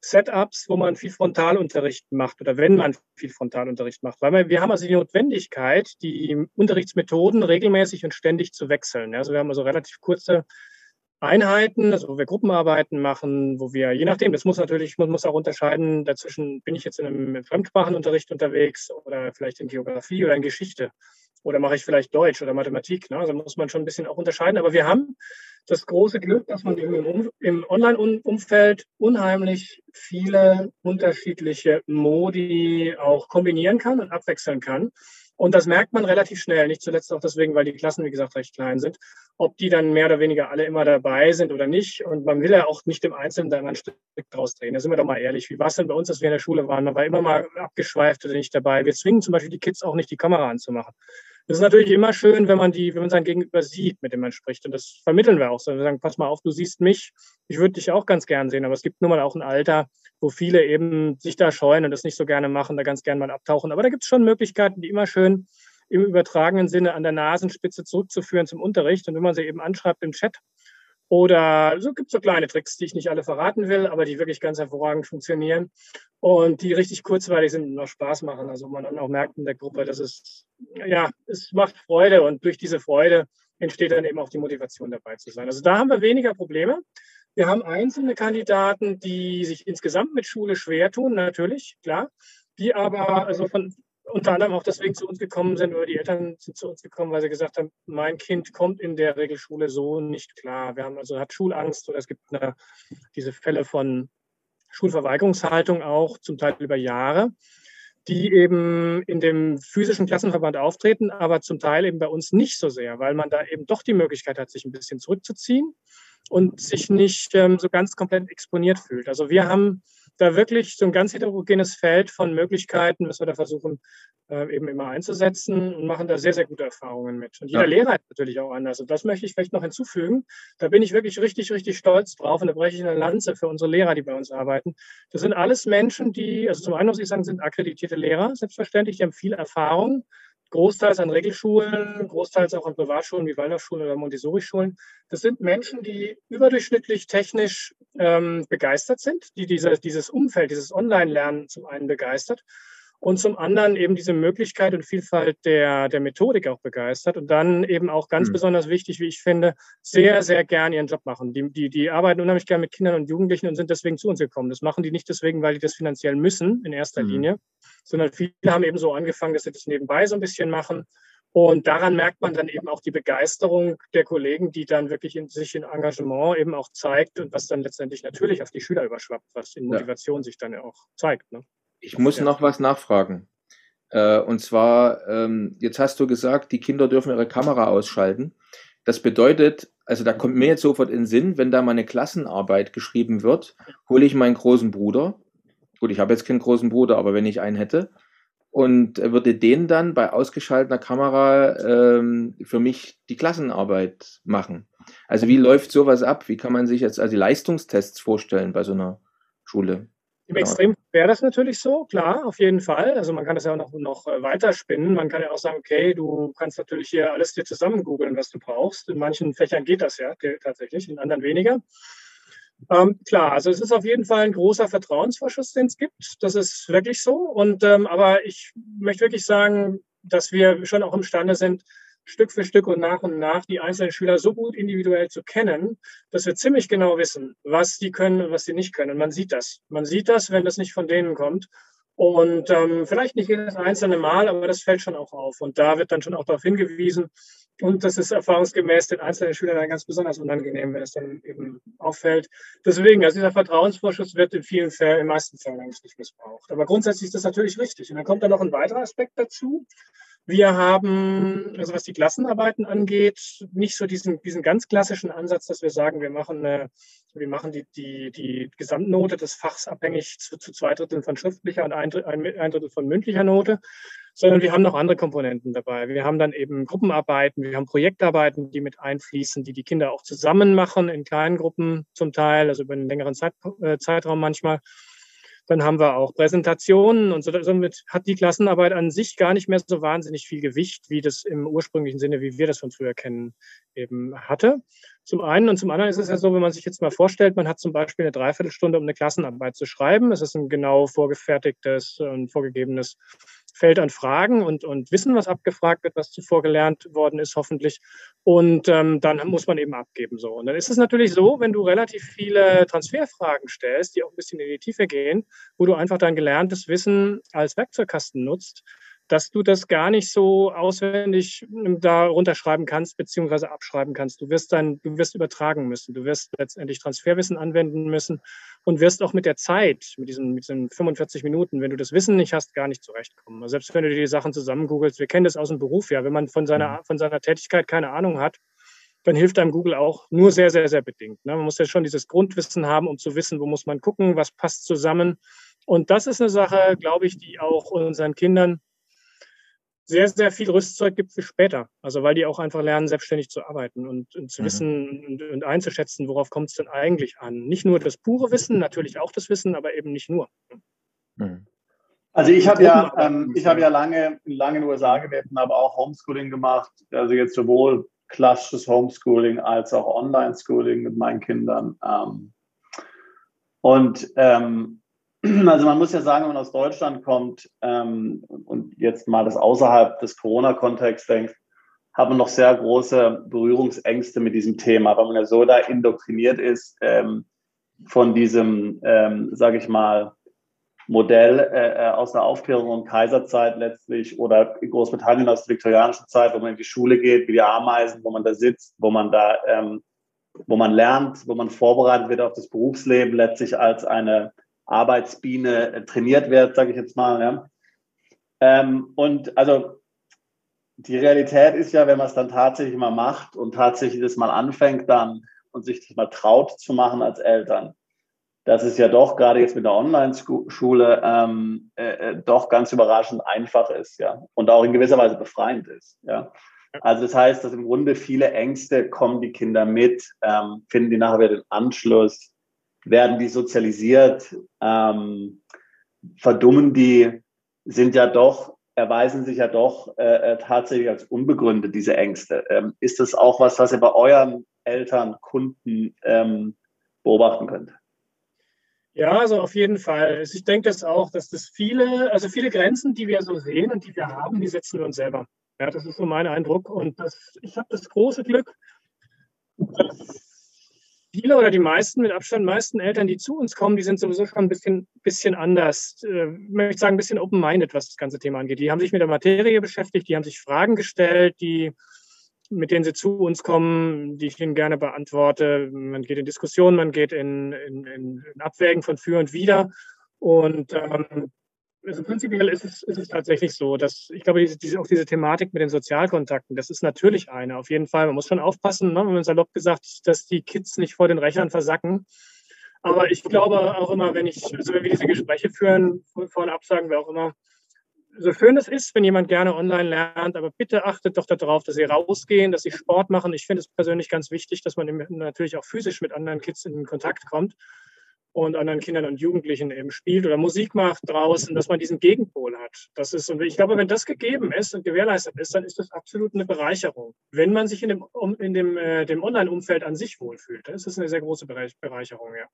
Setups, wo man viel Frontalunterricht macht oder wenn man viel Frontalunterricht macht. Weil wir haben also die Notwendigkeit, die Unterrichtsmethoden regelmäßig und ständig zu wechseln. Also wir haben also relativ kurze Einheiten, also wo wir Gruppenarbeiten machen, wo wir, je nachdem, das muss natürlich, man muss auch unterscheiden, dazwischen bin ich jetzt in einem Fremdsprachenunterricht unterwegs oder vielleicht in Geografie oder in Geschichte oder mache ich vielleicht Deutsch oder Mathematik. Ne? Also muss man schon ein bisschen auch unterscheiden. Aber wir haben das große Glück, dass man im, Online-Umfeld unheimlich viele unterschiedliche Modi auch kombinieren kann und abwechseln kann. Und das merkt man relativ schnell, nicht zuletzt auch deswegen, weil die Klassen, wie gesagt, recht klein sind, ob die dann mehr oder weniger alle immer dabei sind oder nicht. Und man will ja auch nicht im Einzelnen da immer ein Stück draus drehen. Da sind wir doch mal ehrlich. Wie war es denn bei uns, dass wir in der Schule waren? Man war immer mal abgeschweift oder nicht dabei. Wir zwingen zum Beispiel die Kids auch nicht, die Kamera anzumachen. Das ist natürlich immer schön, wenn man die, wenn man sein Gegenüber sieht, mit dem man spricht. Und das vermitteln wir auch so. Wir sagen, pass mal auf, du siehst mich. Ich würde dich auch ganz gern sehen. Aber es gibt nun mal auch ein Alter, wo viele eben sich da scheuen und das nicht so gerne machen, da ganz gern mal abtauchen. Aber da gibt es schon Möglichkeiten, die immer schön im übertragenen Sinne an der Nasenspitze zurückzuführen zum Unterricht. Und wenn man sie eben anschreibt im Chat, oder so gibt es so kleine Tricks, die ich nicht alle verraten will, aber die wirklich ganz hervorragend funktionieren und die richtig kurzweilig sind und noch Spaß machen. Also man auch merkt in der Gruppe, dass es, ja, es macht Freude und durch diese Freude entsteht dann eben auch die Motivation dabei zu sein. Also da haben wir weniger Probleme. Wir haben einzelne Kandidaten, die sich insgesamt mit Schule schwer tun, natürlich, klar, die aber also von, unter anderem auch deswegen zu uns gekommen sind oder die Eltern sind zu uns gekommen, weil sie gesagt haben, mein Kind kommt in der Regelschule so nicht klar. Wir haben also hat Schulangst oder es gibt eine, diese Fälle von Schulverweigerungshaltung auch zum Teil über Jahre, die eben in dem physischen Klassenverband auftreten, aber zum Teil eben bei uns nicht so sehr, weil man da eben doch die Möglichkeit hat, sich ein bisschen zurückzuziehen und sich nicht ähm, so ganz komplett exponiert fühlt. Also wir haben da wirklich so ein ganz heterogenes Feld von Möglichkeiten, was wir da versuchen äh, eben immer einzusetzen und machen da sehr, sehr gute Erfahrungen mit. Und jeder ja. Lehrer ist natürlich auch anders. Und das möchte ich vielleicht noch hinzufügen. Da bin ich wirklich richtig, richtig stolz drauf und da breche ich eine Lanze für unsere Lehrer, die bei uns arbeiten. Das sind alles Menschen, die, also zum einen muss ich sagen, sind akkreditierte Lehrer, selbstverständlich, die haben viel Erfahrung großteils an Regelschulen, großteils auch an Privatschulen wie Waldorfschulen oder Montessori-Schulen. Das sind Menschen, die überdurchschnittlich technisch ähm, begeistert sind, die diese, dieses Umfeld, dieses Online-Lernen zum einen begeistert und zum anderen eben diese Möglichkeit und Vielfalt der, der Methodik auch begeistert und dann eben auch ganz mhm. besonders wichtig, wie ich finde, sehr, sehr gern ihren Job machen. Die, die, die arbeiten unheimlich gern mit Kindern und Jugendlichen und sind deswegen zu uns gekommen. Das machen die nicht deswegen, weil die das finanziell müssen in erster mhm. Linie, sondern viele haben eben so angefangen, dass sie das nebenbei so ein bisschen machen. Und daran merkt man dann eben auch die Begeisterung der Kollegen, die dann wirklich in sich in Engagement eben auch zeigt und was dann letztendlich natürlich auf die Schüler überschwappt, was in Motivation ja. sich dann auch zeigt. Ne? Ich muss noch was nachfragen. Äh, und zwar, ähm, jetzt hast du gesagt, die Kinder dürfen ihre Kamera ausschalten. Das bedeutet, also da kommt mir jetzt sofort in den Sinn, wenn da mal eine Klassenarbeit geschrieben wird, hole ich meinen großen Bruder. Gut, ich habe jetzt keinen großen Bruder, aber wenn ich einen hätte, und würde den dann bei ausgeschalteter Kamera ähm, für mich die Klassenarbeit machen. Also wie läuft sowas ab? Wie kann man sich jetzt also die Leistungstests vorstellen bei so einer Schule? Im Extrem wäre das natürlich so, klar, auf jeden Fall. Also man kann das ja auch noch, noch äh, weiter spinnen. Man kann ja auch sagen, okay, du kannst natürlich hier alles dir zusammen googeln, was du brauchst. In manchen Fächern geht das ja tatsächlich, in anderen weniger. Ähm, klar, also es ist auf jeden Fall ein großer Vertrauensvorschuss, den es gibt. Das ist wirklich so. Und ähm, aber ich möchte wirklich sagen, dass wir schon auch imstande sind, Stück für Stück und nach und nach die einzelnen Schüler so gut individuell zu kennen, dass wir ziemlich genau wissen, was die können und was sie nicht können. Man sieht das. Man sieht das, wenn das nicht von denen kommt. Und ähm, vielleicht nicht jedes einzelne Mal, aber das fällt schon auch auf. Und da wird dann schon auch darauf hingewiesen. Und das ist erfahrungsgemäß den einzelnen Schülern dann ganz besonders unangenehm, wenn es dann eben auffällt. Deswegen, also dieser Vertrauensvorschuss wird in vielen Fällen, in meisten Fällen eigentlich nicht missbraucht. Aber grundsätzlich ist das natürlich richtig. Und dann kommt da noch ein weiterer Aspekt dazu. Wir haben, also was die Klassenarbeiten angeht, nicht so diesen, diesen ganz klassischen Ansatz, dass wir sagen, wir machen, eine, wir machen die, die, die Gesamtnote des Fachs abhängig zu, zu zwei Dritteln von schriftlicher und ein, ein Drittel von mündlicher Note, sondern wir haben noch andere Komponenten dabei. Wir haben dann eben Gruppenarbeiten, wir haben Projektarbeiten, die mit einfließen, die die Kinder auch zusammen machen, in kleinen Gruppen zum Teil, also über einen längeren Zeit, äh, Zeitraum manchmal. Dann haben wir auch Präsentationen und so, somit hat die Klassenarbeit an sich gar nicht mehr so wahnsinnig viel Gewicht, wie das im ursprünglichen Sinne, wie wir das von früher kennen, eben hatte. Zum einen und zum anderen ist es ja so, wenn man sich jetzt mal vorstellt, man hat zum Beispiel eine Dreiviertelstunde, um eine Klassenarbeit zu schreiben. Es ist ein genau vorgefertigtes und vorgegebenes Feld an Fragen und, und Wissen, was abgefragt wird, was zuvor gelernt worden ist, hoffentlich. Und ähm, dann muss man eben abgeben. So. Und dann ist es natürlich so, wenn du relativ viele Transferfragen stellst, die auch ein bisschen in die Tiefe gehen, wo du einfach dein gelerntes Wissen als Werkzeugkasten nutzt, dass du das gar nicht so auswendig ähm, da runterschreiben kannst, beziehungsweise abschreiben kannst. Du wirst dann, du wirst übertragen müssen. Du wirst letztendlich Transferwissen anwenden müssen und wirst auch mit der Zeit, mit diesen, mit diesen 45 Minuten, wenn du das Wissen nicht hast, gar nicht zurechtkommen. Also selbst wenn du dir die Sachen zusammen googelst, wir kennen das aus dem Beruf ja, wenn man von seiner, mhm. von seiner Tätigkeit keine Ahnung hat, dann hilft einem Google auch nur sehr, sehr, sehr bedingt. Ne? Man muss ja schon dieses Grundwissen haben, um zu wissen, wo muss man gucken, was passt zusammen. Und das ist eine Sache, glaube ich, die auch unseren Kindern sehr, sehr viel Rüstzeug gibt für später. Also weil die auch einfach lernen, selbstständig zu arbeiten und, und zu mhm. wissen und, und, einzuschätzen, worauf kommt es denn eigentlich an. Nicht nur das pure Wissen, natürlich auch das Wissen, aber eben nicht nur. Mhm. Also ich habe ja, ähm, ich habe ja lange, lange in den USA gelebt und habe auch Homeschooling gemacht. Also jetzt sowohl klassisches Homeschooling als auch Online-Schooling mit meinen Kindern. Ähm, und ähm, Also man muss ja sagen, wenn man aus Deutschland kommt ähm, und jetzt mal das außerhalb des Corona-Kontexts denkt, hat man noch sehr große Berührungsängste mit diesem Thema, weil man ja so da indoktriniert ist ähm, von diesem, ähm, sage ich mal, Modell äh, äh, aus der Aufklärung und Kaiserzeit letztlich oder in Großbritannien aus der viktorianischen Zeit, wo man in die Schule geht, wie die Ameisen, wo man da sitzt, wo man da, ähm, wo man lernt, wo man vorbereitet wird auf das Berufsleben, letztlich als eine Arbeitsbiene äh, trainiert wird, sage ich jetzt mal. Ja. Ähm, und also die Realität ist ja, wenn man es dann tatsächlich mal macht und tatsächlich das mal anfängt dann und sich das mal traut zu machen als Eltern, dass es ja doch gerade jetzt mit der Online-Schule ähm, äh, äh, doch ganz überraschend einfach ist, ja, und auch in gewisser Weise befreiend ist, ja. Also das heißt, dass im Grunde viele Ängste kommen die Kinder mit, ähm, finden die nachher wieder den Anschluss, werden die sozialisiert, ähm, verdummen die, sind ja doch, erweisen sich ja doch äh, äh, tatsächlich als unbegründet, diese Ängste. Ähm, ist das auch was, was ihr bei euren Eltern, Kunden ähm, beobachten könnt? Ja, also auf jeden Fall. Also ich denke das auch, dass das viele, also viele Grenzen, die wir so sehen und die wir haben, die setzen wir uns selber. Ja, das ist so mein Eindruck. Und das, ich habe das große Glück, dass viele oder die meisten, mit Abstand meisten Eltern, die zu uns kommen, die sind sowieso schon ein bisschen, bisschen anders, äh, möchte sagen, ein bisschen open-minded, was das ganze Thema angeht. Die haben sich mit der Materie beschäftigt, die haben sich Fragen gestellt, die, mit denen sie zu uns kommen, die ich ihnen gerne beantworte. Man geht in Diskussionen, man geht in, in, in Abwägen von für und wider. Und ähm, also prinzipiell ist es, ist es tatsächlich so, dass ich glaube, diese, auch diese Thematik mit den Sozialkontakten, das ist natürlich eine. Auf jeden Fall, man muss schon aufpassen, ne, wenn man salopp gesagt, dass die Kids nicht vor den Rechnern versacken. Aber ich glaube auch immer, wenn ich, also wenn wir diese Gespräche führen, vornab sagen wir auch immer, so schön es ist, wenn jemand gerne online lernt, aber bitte achtet doch darauf, dass sie rausgehen, dass sie Sport machen. Ich finde es persönlich ganz wichtig, dass man natürlich auch physisch mit anderen Kids in Kontakt kommt. Und anderen Kindern und Jugendlichen eben spielt oder Musik macht draußen, dass man diesen Gegenpol hat. Das ist, und ich glaube, wenn das gegeben ist und gewährleistet ist, dann ist das absolut eine Bereicherung. Wenn man sich in dem, in dem, äh, dem Online-Umfeld an sich wohlfühlt, dann ist das eine sehr große Bereicherung, ja.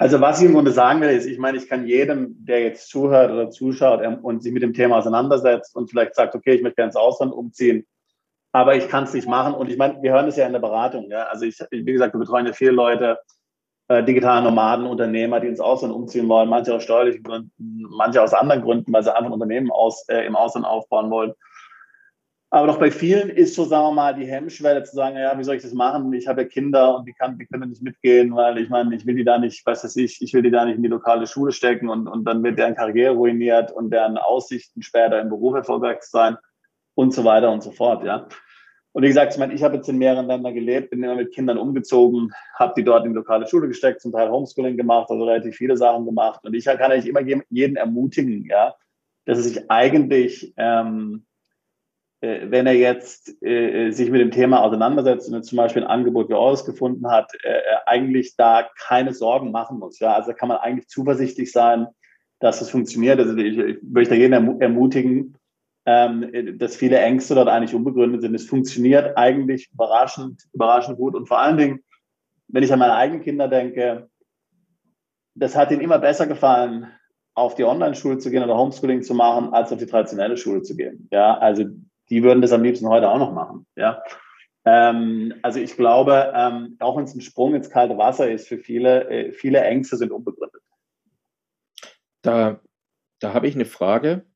Also was ich im Grunde sagen will, ist, ich meine, ich kann jedem, der jetzt zuhört oder zuschaut ähm, und sich mit dem Thema auseinandersetzt und vielleicht sagt, okay, ich möchte gerne ins Ausland umziehen, aber ich kann es nicht machen. Und ich meine, wir hören es ja in der Beratung. Ja? Also ich, wie gesagt, wir betreuen ja viele Leute, äh, digitale Nomaden, Unternehmer, die ins Ausland umziehen wollen, manche aus steuerlichen Gründen, manche aus anderen Gründen, weil sie einfach ein Unternehmen aus, äh, im Ausland aufbauen wollen. Aber doch bei vielen ist so, sagen wir mal, die Hemmschwelle zu sagen, ja, wie soll ich das machen? Ich habe ja Kinder und die, kann, die können nicht mitgehen, weil ich meine, ich will die da nicht, was weiß ich, ich will die da nicht in die lokale Schule stecken und, und dann wird deren Karriere ruiniert und deren Aussichten später im Beruf erfolgreich sein und so weiter und so fort, ja. Und wie gesagt, ich meine, ich habe jetzt in mehreren Ländern gelebt, bin immer mit Kindern umgezogen, habe die dort in die lokale Schule gesteckt, zum Teil Homeschooling gemacht, also relativ viele Sachen gemacht. Und ich kann eigentlich immer jeden ermutigen, ja, dass er sich eigentlich ähm, äh, wenn er jetzt äh, sich mit dem Thema auseinandersetzt und zum Beispiel ein Angebot wie eures gefunden hat, äh, eigentlich da keine Sorgen machen muss. Ja, also kann man eigentlich zuversichtlich sein, dass es funktioniert. Also ich, ich möchte jeden ermutigen, ähm, dass viele Ängste dort eigentlich unbegründet sind. Es funktioniert eigentlich überraschend, überraschend gut. Und vor allen Dingen, wenn ich an meine eigenen Kinder denke, das hat ihnen immer besser gefallen, auf die Online-Schule zu gehen oder Homeschooling zu machen, als auf die traditionelle Schule zu gehen. Ja, also die würden das am liebsten heute auch noch machen. Ja. Ähm, also ich glaube, ähm, auch wenn es ein Sprung ins kalte Wasser ist, für viele, äh, viele Ängste sind unbegründet. Da, da habe ich eine Frage,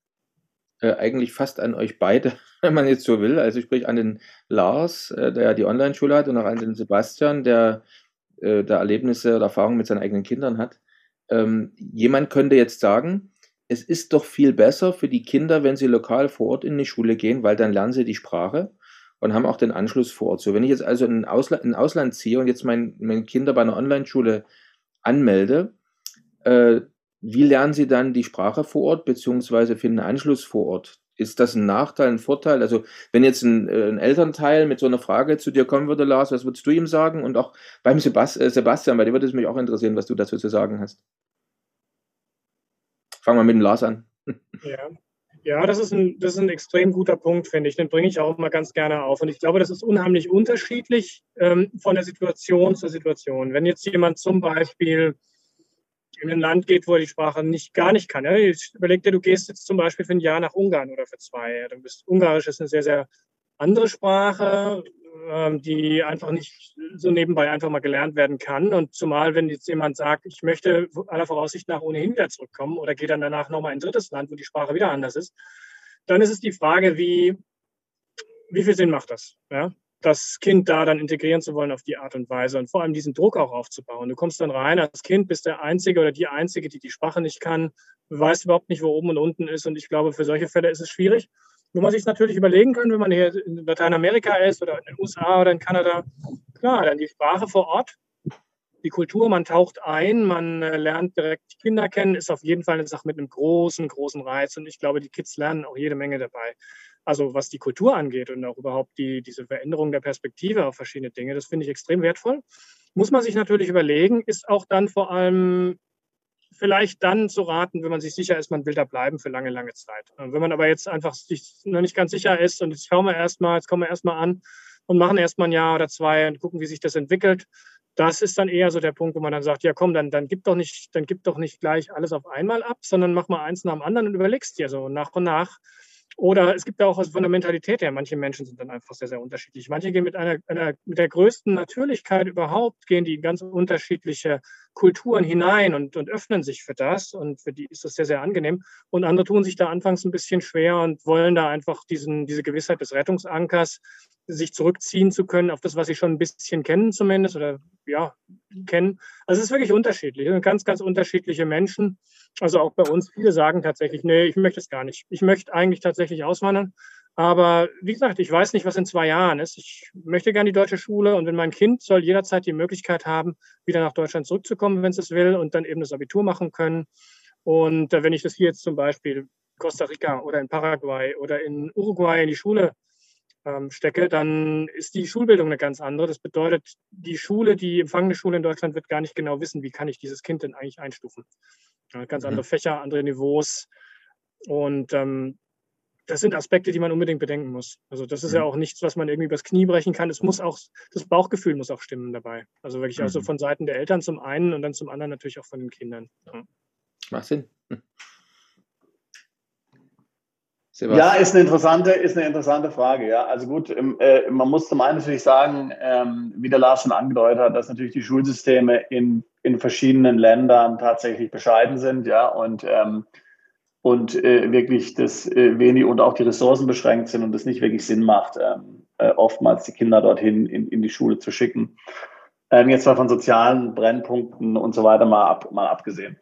äh, eigentlich fast an euch beide, wenn man jetzt so will. Also sprich an den Lars, äh, der die Online-Schule hat, und auch an den Sebastian, der äh, da Erlebnisse oder Erfahrungen mit seinen eigenen Kindern hat. Ähm, jemand könnte jetzt sagen, es ist doch viel besser für die Kinder, wenn sie lokal vor Ort in die Schule gehen, weil dann lernen sie die Sprache und haben auch den Anschluss vor Ort. So, wenn ich jetzt also in ein Ausland, in Ausland ziehe und jetzt mein, meine Kinder bei einer Online-Schule anmelde, äh, wie lernen sie dann die Sprache vor Ort, beziehungsweise finden Anschluss vor Ort? Ist das ein Nachteil, ein Vorteil? Also, wenn jetzt ein, äh, ein, Elternteil mit so einer Frage zu dir kommen würde, Lars, was würdest du ihm sagen? Und auch beim Sebast äh, Sebastian, bei dir würde es mich auch interessieren, was du dazu zu sagen hast. Fangen wir mit dem Lars an. Ja. Ja, das ist, ein, das ist ein extrem guter Punkt, finde ich. Den bringe ich auch mal ganz gerne auf. Und ich glaube, das ist unheimlich unterschiedlich ähm, von der Situation zur Situation. Wenn jetzt jemand zum Beispiel in ein Land geht, wo er die Sprache nicht, gar nicht kann. Ja? Überleg dir, du gehst jetzt zum Beispiel für ein Jahr nach Ungarn oder für zwei. Ja? Du bist, Ungarisch ist eine sehr, sehr andere Sprache. Ähm, die einfach nicht so nebenbei einfach mal gelernt werden kann. Und zumal, wenn jetzt jemand sagt, ich möchte aller Voraussicht nach ohnehin wieder zurückkommen oder geht dann danach nochmal in ein drittes Land, wo die Sprache wieder anders ist, dann ist es die Frage, wie, wie viel Sinn macht das? Ja? Das Kind da dann integrieren zu wollen auf die Art und Weise und vor allem diesen Druck auch aufzubauen. Du kommst dann rein als Kind, bist der Einzige oder die Einzige, die die Sprache nicht kann, weißt überhaupt nicht, wo oben und unten ist. Und ich glaube, für solche Fälle ist es schwierig. Wo man sich natürlich überlegen kann, wenn man hier in Lateinamerika ist oder in den USA oder in Kanada, klar, dann die Sprache vor Ort, die Kultur, man taucht ein, man äh, lernt direkt Kinder kennen, ist auf jeden Fall eine Sache mit einem großen, großen Reiz. Und ich glaube, die Kids lernen auch jede Menge dabei. Also was die Kultur angeht und auch überhaupt die, diese Veränderung der Perspektive auf verschiedene Dinge, das finde ich extrem wertvoll. Muss man sich natürlich überlegen, ist auch dann vor allem vielleicht dann zu raten, wenn man sich sicher ist, man will da bleiben für lange, lange Zeit. Wenn man aber jetzt einfach sich noch nicht ganz sicher ist und jetzt schauen wir erstmal, jetzt kommen wir erstmal an und machen erstmal ein Jahr oder zwei und gucken, wie sich das entwickelt. Das ist dann eher so der Punkt, wo man dann sagt, ja komm, dann, dann gib doch nicht, dann gib doch nicht gleich alles auf einmal ab, sondern mach mal eins nach dem anderen und überlegst dir so nach und nach, oder es gibt ja auch von der Mentalität her, manche Menschen sind dann einfach sehr, sehr unterschiedlich. Manche gehen mit einer, einer, mit der größten Natürlichkeit überhaupt, gehen die ganz unterschiedliche Kulturen hinein und, und öffnen sich für das. Und für die ist das sehr, sehr angenehm. Und andere tun sich da anfangs ein bisschen schwer und wollen da einfach diesen, diese Gewissheit des Rettungsankers, sich zurückziehen zu können auf das, was sie schon ein bisschen kennen zumindest oder ja, kennen. Also es ist wirklich unterschiedlich. Ganz, ganz unterschiedliche Menschen. Also auch bei uns, viele sagen tatsächlich, nee, ich möchte es gar nicht. Ich möchte eigentlich tatsächlich auswandern. Aber wie gesagt, ich weiß nicht, was in zwei Jahren ist. Ich möchte gerne die deutsche Schule und wenn mein Kind soll jederzeit die Möglichkeit haben, wieder nach Deutschland zurückzukommen, wenn es es will und dann eben das Abitur machen können. Und wenn ich das hier jetzt zum Beispiel Costa Rica oder in Paraguay oder in Uruguay in die Schule ähm, stecke, dann ist die Schulbildung eine ganz andere. Das bedeutet, die Schule, die empfangende Schule in Deutschland wird gar nicht genau wissen, wie kann ich dieses Kind denn eigentlich einstufen. Ja, ganz andere mhm. Fächer, andere Niveaus. Und ähm, das sind Aspekte, die man unbedingt bedenken muss. Also das ist mhm. ja auch nichts, was man irgendwie übers Knie brechen kann. Es muss auch, das Bauchgefühl muss auch stimmen dabei. Also wirklich mhm. auch so mhm. von Seiten der Eltern zum einen und dann zum anderen natürlich auch von den Kindern. Ja. Macht Sinn. Hm. Ja, ist eine interessante, ist eine interessante Frage. Ja, also gut, äh, man muss zum einen natürlich sagen, ähm, wie der Lars schon angedeutet hat, dass natürlich die Schulsysteme in, in verschiedenen Ländern tatsächlich bescheiden sind, ja, und ähm, und äh, wirklich das äh, wenig und auch die Ressourcen beschränkt sind und es nicht wirklich Sinn macht, ähm, äh, oftmals die Kinder dorthin in, in die Schule zu schicken. Ähm, jetzt mal von sozialen Brennpunkten und so weiter mal, ab, mal abgesehen.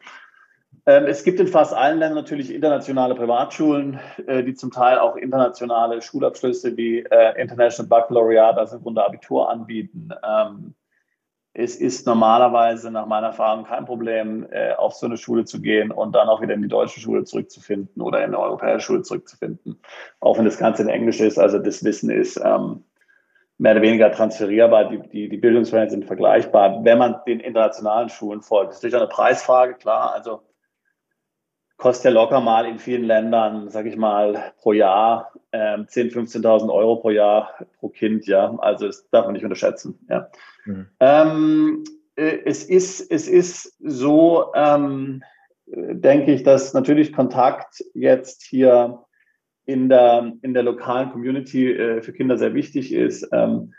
Ähm, es gibt in fast allen Ländern natürlich internationale Privatschulen, äh, die zum Teil auch internationale Schulabschlüsse wie äh, International Baccalaureate, also im Grunde Abitur anbieten. Ähm, es ist normalerweise nach meiner Erfahrung kein Problem, äh, auf so eine Schule zu gehen und dann auch wieder in die deutsche Schule zurückzufinden oder in eine europäische Schule zurückzufinden. Auch wenn das Ganze in Englisch ist, also das Wissen ist ähm, mehr oder weniger transferierbar, die, die, die Bildungsverhältnisse sind vergleichbar, wenn man den internationalen Schulen folgt. Das ist natürlich eine Preisfrage, klar. Also kostet ja locker mal in vielen Ländern, sage ich mal, pro Jahr ähm, 10.000, 15.000 Euro pro Jahr pro Kind. Ja, also das darf man nicht unterschätzen. Ja. Mhm. Ähm, äh, es, ist, es ist so, ähm, denke ich, dass natürlich Kontakt jetzt hier in der, in der lokalen Community äh, für Kinder sehr wichtig ist. Ähm,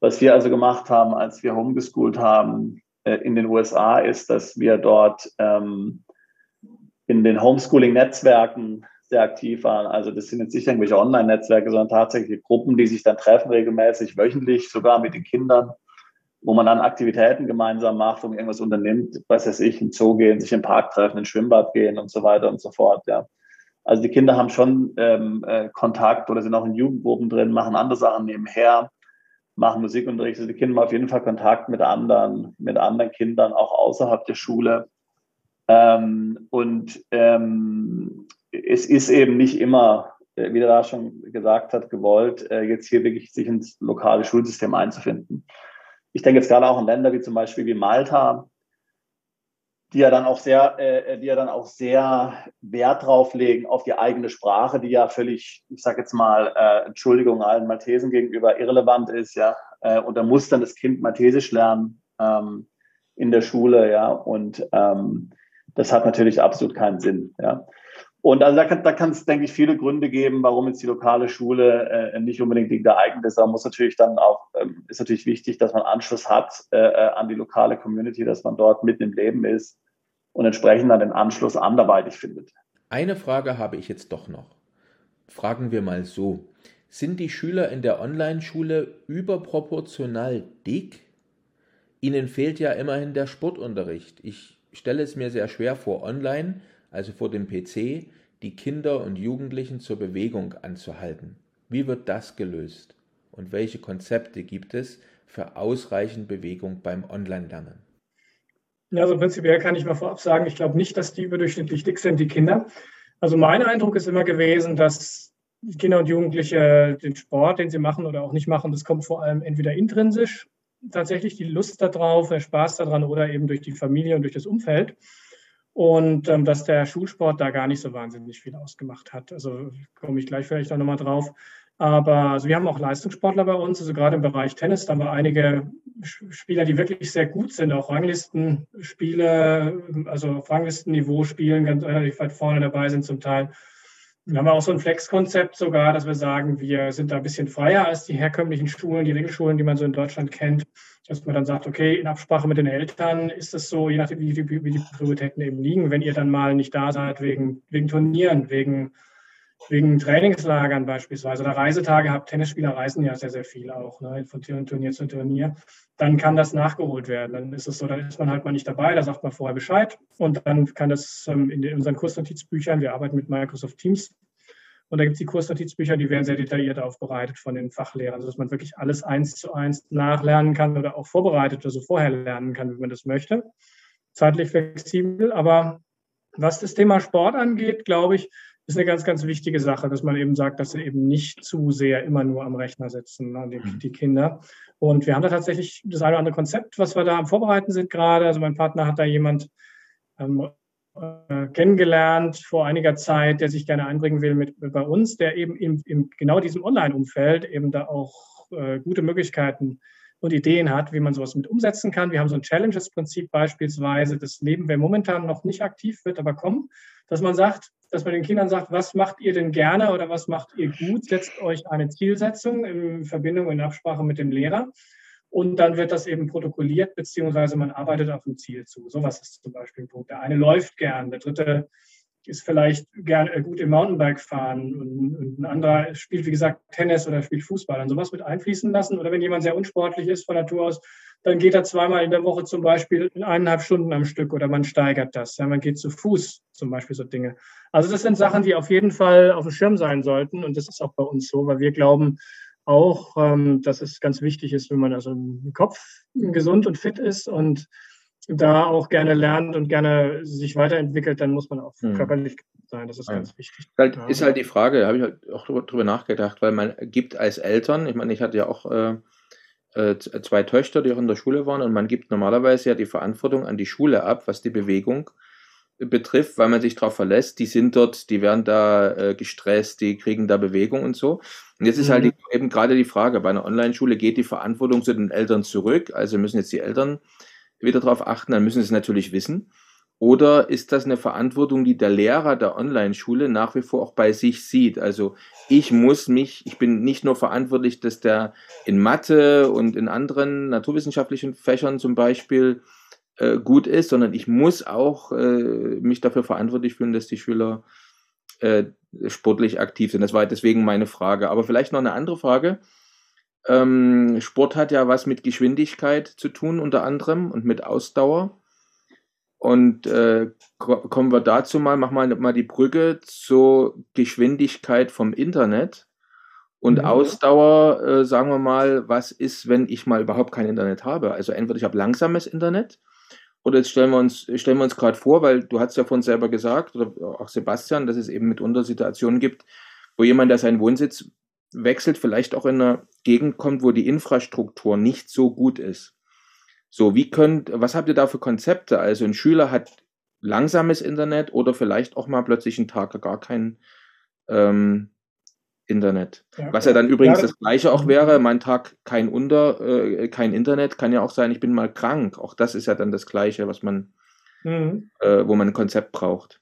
was wir also gemacht haben, als wir homeschooled haben äh, in den USA, ist, dass wir dort ähm, in den Homeschooling-Netzwerken sehr aktiv waren. Also das sind jetzt nicht irgendwelche Online-Netzwerke, sondern tatsächlich Gruppen, die sich dann treffen regelmäßig, wöchentlich, sogar mit den Kindern, wo man dann Aktivitäten gemeinsam macht, um irgendwas unternimmt, was weiß ich, in Zoo gehen, sich im Park treffen, ins Schwimmbad gehen und so weiter und so fort. Ja. Also die Kinder haben schon ähm, äh, Kontakt oder sind auch in Jugendgruppen drin, machen andere Sachen nebenher, machen Musikunterricht. Also die Kinder haben auf jeden Fall Kontakt mit anderen, mit anderen Kindern, auch außerhalb der Schule. Ähm, und ähm, es ist eben nicht immer, äh, wie der da schon gesagt hat, gewollt, äh, jetzt hier wirklich sich ins lokale Schulsystem einzufinden. Ich denke jetzt gerade auch an Länder wie zum Beispiel wie Malta, die ja dann auch sehr, äh, die ja dann auch sehr Wert drauf legen auf die eigene Sprache, die ja völlig, ich sage jetzt mal, äh, Entschuldigung allen Maltesen gegenüber irrelevant ist, ja. Äh, und da muss dann das Kind Maltesisch lernen ähm, in der Schule, ja. Und ähm, das hat natürlich absolut keinen Sinn. Ja. Und also da kann, da kann es, denke ich, viele Gründe geben, warum jetzt die lokale Schule äh, nicht unbedingt geeignet ist. Da muss natürlich dann auch, ähm, ist natürlich wichtig, dass man Anschluss hat äh, äh, an die lokale Community, dass man dort mitten im Leben ist und entsprechend dann den Anschluss anderweitig findet. Eine Frage habe ich jetzt doch noch. Fragen wir mal so. Sind die Schüler in der Online-Schule überproportional dick? Ihnen fehlt ja immerhin der Sportunterricht. Ich stelle es mir sehr schwer vor, online, also vor dem PC, die Kinder und Jugendlichen zur Bewegung anzuhalten. Wie wird das gelöst? Und welche Konzepte gibt es für ausreichend Bewegung beim Online-Lernen? Ja, also prinzipiell kann ich mal vorab sagen, ich glaube nicht, dass die überdurchschnittlich dick sind, die Kinder. Also mein Eindruck ist immer gewesen, dass Kinder und Jugendliche den Sport, den sie machen oder auch nicht machen, das kommt vor allem entweder intrinsisch tatsächlich die Lust darauf, der Spaß daran oder eben durch die Familie und durch das Umfeld. Und ähm, dass der Schulsport da gar nicht so wahnsinnig viel ausgemacht hat. Also komme ich gleich vielleicht auch nochmal drauf. Aber also wir haben auch Leistungssportler bei uns, also gerade im Bereich Tennis, da haben wir einige Spieler, die wirklich sehr gut sind, auch Ranglistenspiele, also auf Ranglistenniveau spielen, ganz relativ weit vorne dabei sind zum Teil. Wir haben auch so ein Flex-Konzept sogar, dass wir sagen, wir sind da ein bisschen freier als die herkömmlichen Schulen, die Regelschulen, die man so in Deutschland kennt. Dass man dann sagt, okay, in Absprache mit den Eltern ist es so, je nachdem, wie, wie, wie die Prioritäten eben liegen, wenn ihr dann mal nicht da seid wegen, wegen Turnieren, wegen wegen Trainingslagern beispielsweise oder Reisetage habt, Tennisspieler reisen ja sehr, sehr viel auch, ne, von Turnier zu Turnier, dann kann das nachgeholt werden. Dann ist es so, dann ist man halt mal nicht dabei, da sagt man vorher Bescheid und dann kann das ähm, in, unseren Kursnotizbüchern, wir arbeiten mit Microsoft Teams und da gibt es die Kursnotizbücher, die werden sehr detailliert aufbereitet von den Fachlehrern, sodass man wirklich alles eins zu eins nachlernen kann oder auch vorbereitet, also vorher lernen kann, wenn man das möchte. Zeitlich flexibel, aber was das Thema Sport angeht, glaube ich, ist eine ganz, ganz wichtige Sache, dass man eben sagt, dass sie eben nicht zu sehr immer nur am Rechner sitzen, die, mhm. die Kinder. Und wir haben da tatsächlich das eine oder andere Konzept, was wir da am Vorbereiten sind gerade. Also mein Partner hat da jemand ähm, äh, kennengelernt vor einiger Zeit, der sich gerne einbringen will mit bei uns, der eben in, in genau diesem Online-Umfeld eben da auch äh, gute Möglichkeiten und Ideen hat, wie man sowas mit umsetzen kann. Wir haben so ein Challenges-Prinzip beispielsweise, das leben wir momentan noch nicht aktiv, wird aber kommen, dass man sagt, dass man den Kindern sagt, was macht ihr denn gerne oder was macht ihr gut, setzt euch eine Zielsetzung in Verbindung, in Absprache mit dem Lehrer und dann wird das eben protokolliert, beziehungsweise man arbeitet auf ein Ziel zu. Sowas ist zum Beispiel ein Punkt. Der eine läuft gern, der dritte ist vielleicht gern, äh, gut im Mountainbike fahren und, und, ein anderer spielt, wie gesagt, Tennis oder spielt Fußball. Dann sowas mit einfließen lassen. Oder wenn jemand sehr unsportlich ist von Natur aus, dann geht er zweimal in der Woche zum Beispiel in eineinhalb Stunden am Stück oder man steigert das. Ja, man geht zu Fuß, zum Beispiel so Dinge. Also das sind Sachen, die auf jeden Fall auf dem Schirm sein sollten. Und das ist auch bei uns so, weil wir glauben auch, ähm, dass es ganz wichtig ist, wenn man also im Kopf gesund und fit ist und da auch gerne lernt und gerne sich weiterentwickelt, dann muss man auch hm. körperlich sein. Das ist ja. ganz wichtig. Halt, ja. Ist halt die Frage, da habe ich halt auch drüber nachgedacht, weil man gibt als Eltern, ich meine, ich hatte ja auch äh, äh, zwei Töchter, die auch in der Schule waren, und man gibt normalerweise ja die Verantwortung an die Schule ab, was die Bewegung betrifft, weil man sich darauf verlässt, die sind dort, die werden da äh, gestresst, die kriegen da Bewegung und so. Und jetzt ist halt mhm. halt die, eben gerade die Frage, bei einer Online-Schule geht die Verantwortung zu den Eltern zurück, also müssen jetzt die Eltern wieder darauf achten, dann müssen sie es natürlich wissen. Oder ist das eine Verantwortung, die der Lehrer der Online-Schule nach wie vor auch bei sich sieht? Also ich muss mich, ich bin nicht nur verantwortlich, dass der in Mathe und in anderen naturwissenschaftlichen Fächern zum Beispiel äh, gut ist, sondern ich muss auch äh, mich dafür verantwortlich fühlen, dass die Schüler äh, sportlich aktiv sind. Das war deswegen meine Frage. Aber vielleicht noch eine andere Frage. Ähm, Sport hat ja was mit Geschwindigkeit zu tun, unter anderem, und mit Ausdauer. Und äh, kommen wir dazu mal, machen wir mal die Brücke zur Geschwindigkeit vom Internet. Und mhm. Ausdauer, äh, sagen wir mal, was ist, wenn ich mal überhaupt kein Internet habe? Also entweder ich habe langsames Internet oder jetzt stellen wir uns, stellen wir uns gerade vor, weil du hast ja von selber gesagt, oder auch Sebastian, dass es eben mitunter Situationen gibt, wo jemand, der seinen Wohnsitz wechselt, vielleicht auch in einer Gegend kommt, wo die Infrastruktur nicht so gut ist. So, wie könnt, was habt ihr da für Konzepte? Also ein Schüler hat langsames Internet oder vielleicht auch mal plötzlich einen Tag gar kein ähm, Internet. Ja, was ja dann übrigens ja, das, gleiche auch wäre, mein Tag kein Unter, äh, kein Internet, kann ja auch sein, ich bin mal krank. Auch das ist ja dann das gleiche, was man, mhm. äh, wo man ein Konzept braucht.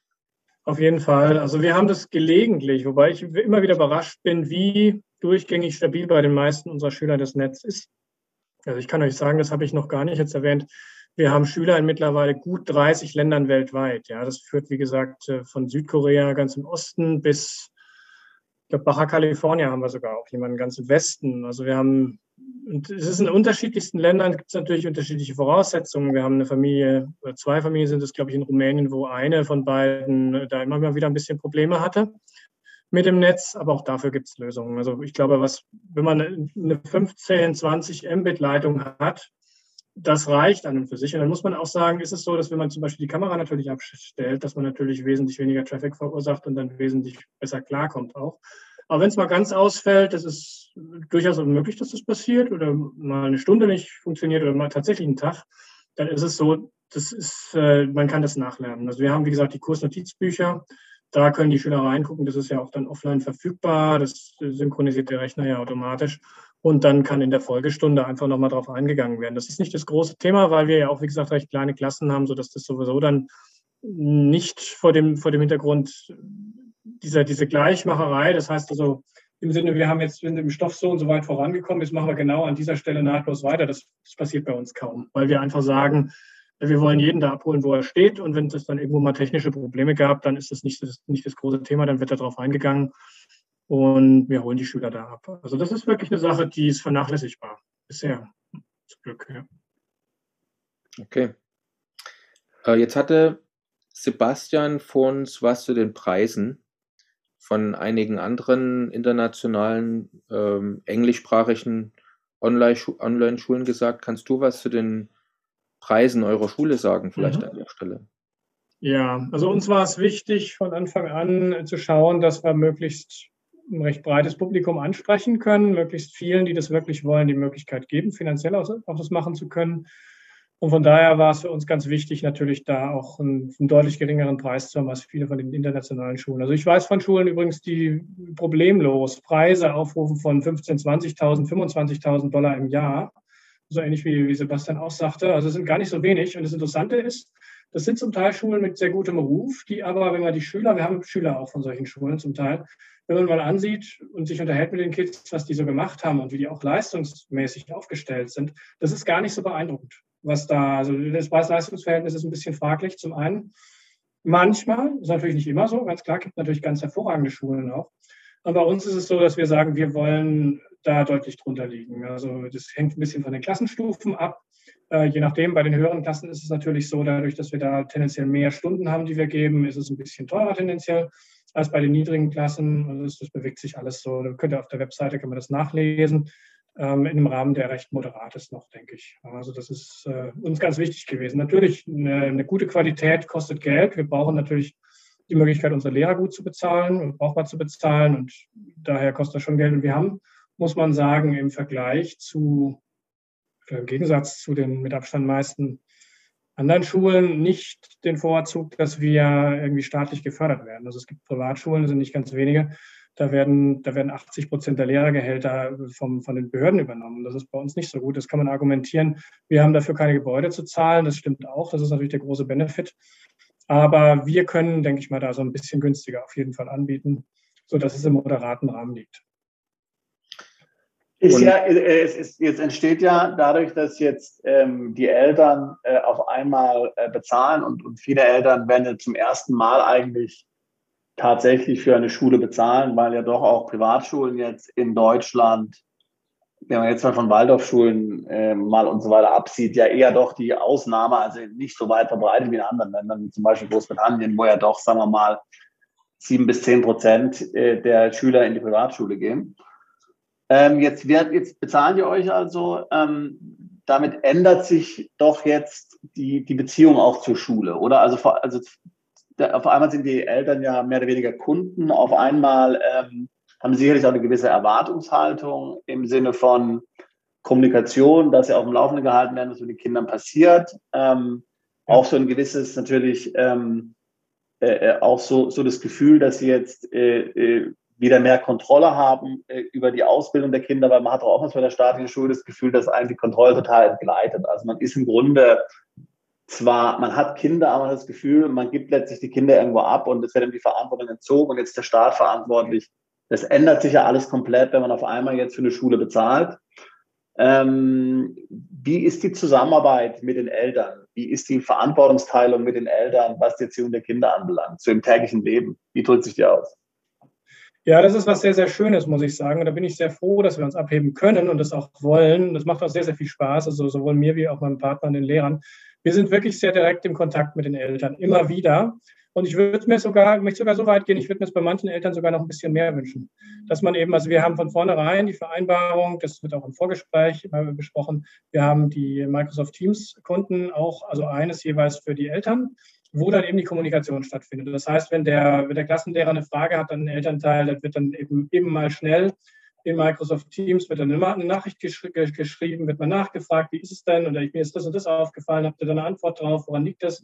Auf jeden Fall. Also wir haben das gelegentlich, wobei ich immer wieder überrascht bin, wie durchgängig stabil bei den meisten unserer Schüler das Netz ist. Also ich kann euch sagen, das habe ich noch gar nicht jetzt erwähnt. Wir haben Schüler in mittlerweile gut 30 Ländern weltweit. Ja, das führt, wie gesagt, äh, von Südkorea ganz im Osten bis, ich glaube, Baja California haben wir sogar auch jemanden ganz im Westen. Also wir haben und es ist in unterschiedlichsten Ländern gibt es natürlich unterschiedliche Voraussetzungen. Wir haben eine Familie, oder zwei Familien sind es, glaube ich, in Rumänien, wo eine von beiden da immer mal wieder ein bisschen Probleme hatte mit dem Netz, aber auch dafür gibt es Lösungen. Also ich glaube, was, wenn man eine 15, 20 Mbit-Leitung hat, das reicht an und für sich. Und dann muss man auch sagen, ist es so, dass wenn man zum Beispiel die Kamera natürlich abstellt, dass man natürlich wesentlich weniger Traffic verursacht und dann wesentlich besser klarkommt auch. Aber wenn es mal ganz ausfällt, das ist durchaus unmöglich, dass das passiert oder mal eine Stunde nicht funktioniert oder mal tatsächlich einen Tag, dann ist es so, das ist, äh, man kann das nachlernen. Also wir haben, wie gesagt, die Kursnotizbücher. Da können die Schüler reingucken. Das ist ja auch dann offline verfügbar. Das synchronisiert der Rechner ja automatisch. Und dann kann in der Folgestunde einfach nochmal drauf eingegangen werden. Das ist nicht das große Thema, weil wir ja auch, wie gesagt, recht kleine Klassen haben, sodass das sowieso dann nicht vor dem, vor dem Hintergrund dieser, diese Gleichmacherei, das heißt also im Sinne, wir haben jetzt sind im Stoff so und so weit vorangekommen, jetzt machen wir genau an dieser Stelle nahtlos weiter. Das, das passiert bei uns kaum, weil wir einfach sagen, wir wollen jeden da abholen, wo er steht. Und wenn es dann irgendwo mal technische Probleme gab, dann ist das nicht das, nicht das große Thema, dann wird darauf eingegangen und wir holen die Schüler da ab. Also das ist wirklich eine Sache, die ist vernachlässigbar bisher. Zum Glück, ja. Okay. Äh, jetzt hatte Sebastian vor uns was zu den Preisen von einigen anderen internationalen ähm, englischsprachigen Online-Schulen gesagt. Kannst du was zu den Preisen eurer Schule sagen, vielleicht mhm. an der Stelle? Ja, also uns war es wichtig, von Anfang an zu schauen, dass wir möglichst ein recht breites Publikum ansprechen können, möglichst vielen, die das wirklich wollen, die Möglichkeit geben, finanziell auch, das machen zu können. Und von daher war es für uns ganz wichtig, natürlich da auch einen, einen, deutlich geringeren Preis zu haben als viele von den internationalen Schulen. Also ich weiß von Schulen übrigens, die problemlos Preise aufrufen von 15.000, 20.000, 25.000 Dollar im Jahr. So ähnlich wie, wie Sebastian auch sagte. Also es sind gar nicht so wenig. Und das Interessante ist, das sind zum Teil Schulen mit sehr gutem Ruf, die aber, wenn man die Schüler, wir haben Schüler auch von solchen Schulen zum Teil, wenn man mal ansieht und sich unterhält mit den Kids, was die so gemacht haben und wie die auch leistungsmäßig aufgestellt sind, das ist gar nicht so beeindruckend, was da, also das Preis-Leistungsverhältnis ist ein bisschen fraglich zum einen. Manchmal, ist natürlich nicht immer so, ganz klar, gibt natürlich ganz hervorragende Schulen auch. Aber bei uns ist es so, dass wir sagen, wir wollen da deutlich drunter liegen. Also das hängt ein bisschen von den Klassenstufen ab. Äh, je nachdem, bei den höheren Klassen ist es natürlich so, dadurch, dass wir da tendenziell mehr Stunden haben, die wir geben, ist es ein bisschen teurer tendenziell als bei den niedrigen Klassen. Also das, das bewegt sich alles so. Da könnt ihr auf der Webseite kann man das nachlesen. Ähm, in einem Rahmen, der recht moderat ist noch, denke ich. Also das ist äh, uns ganz wichtig gewesen. Natürlich, eine, eine, gute Qualität kostet Geld. Wir brauchen natürlich die Möglichkeit, unsere Lehrer gut zu bezahlen und brauchbar zu bezahlen. Und daher kostet das schon Geld. Und wir haben, muss man sagen, im Vergleich zu im Gegensatz zu den mit Abstand meisten anderen Schulen nicht den Vorzug, dass wir irgendwie staatlich gefördert werden. Also es gibt Privatschulen, das sind nicht ganz wenige, da werden, da werden 80 Prozent der Lehrergehälter vom, von den Behörden übernommen. Das ist bei uns nicht so gut. Das kann man argumentieren. Wir haben dafür keine Gebäude zu zahlen. Das stimmt auch. Das ist natürlich der große Benefit. Aber wir können, denke ich mal, da so ein bisschen günstiger auf jeden Fall anbieten, sodass es im moderaten Rahmen liegt. Ist ja, äh, es ist, jetzt entsteht ja dadurch, dass jetzt ähm, die Eltern äh, auf einmal äh, bezahlen und, und viele Eltern werden zum ersten Mal eigentlich tatsächlich für eine Schule bezahlen, weil ja doch auch Privatschulen jetzt in Deutschland, wenn man jetzt mal von Waldorfschulen äh, mal und so weiter absieht, ja eher doch die Ausnahme, also nicht so weit verbreitet wie in anderen Ländern, wie zum Beispiel Großbritannien, wo ja doch, sagen wir mal, sieben bis zehn Prozent äh, der Schüler in die Privatschule gehen. Ähm, jetzt, wird, jetzt bezahlen die euch also. Ähm, damit ändert sich doch jetzt die, die Beziehung auch zur Schule, oder? Also, also auf einmal sind die Eltern ja mehr oder weniger Kunden, auf einmal ähm, haben sie sicherlich auch eine gewisse Erwartungshaltung im Sinne von Kommunikation, dass sie auf dem Laufenden gehalten werden, was mit den Kindern passiert. Ähm, auch so ein gewisses natürlich ähm, äh, äh, auch so, so das Gefühl, dass sie jetzt äh, äh wieder mehr Kontrolle haben äh, über die Ausbildung der Kinder, weil man hat auch oftmals bei der staatlichen Schule das Gefühl, dass einem die Kontrolle total entgleitet. Also man ist im Grunde zwar, man hat Kinder, aber das Gefühl, man gibt letztlich die Kinder irgendwo ab und es wird ihm die Verantwortung entzogen und jetzt ist der Staat verantwortlich. Das ändert sich ja alles komplett, wenn man auf einmal jetzt für eine Schule bezahlt. Ähm, wie ist die Zusammenarbeit mit den Eltern? Wie ist die Verantwortungsteilung mit den Eltern, was die Erziehung der Kinder anbelangt, so im täglichen Leben? Wie drückt sich die aus? Ja, das ist was sehr, sehr Schönes, muss ich sagen. Und da bin ich sehr froh, dass wir uns abheben können und das auch wollen. Das macht auch sehr, sehr viel Spaß, also sowohl mir wie auch meinem Partner und den Lehrern. Wir sind wirklich sehr direkt im Kontakt mit den Eltern, immer wieder. Und ich würde mir sogar, möchte sogar so weit gehen, ich würde mir es bei manchen Eltern sogar noch ein bisschen mehr wünschen. Dass man eben, also wir haben von vornherein die Vereinbarung, das wird auch im Vorgespräch besprochen, wir haben die Microsoft Teams Kunden auch, also eines jeweils für die Eltern wo dann eben die Kommunikation stattfindet. Das heißt, wenn der, wenn der Klassenlehrer eine Frage hat an den Elternteil, dann wird dann eben, eben mal schnell in Microsoft Teams wird dann eine Nachricht gesch geschrieben, wird man nachgefragt, wie ist es denn? Oder ich, mir ist das und das aufgefallen, habt ihr da eine Antwort drauf? Woran liegt das?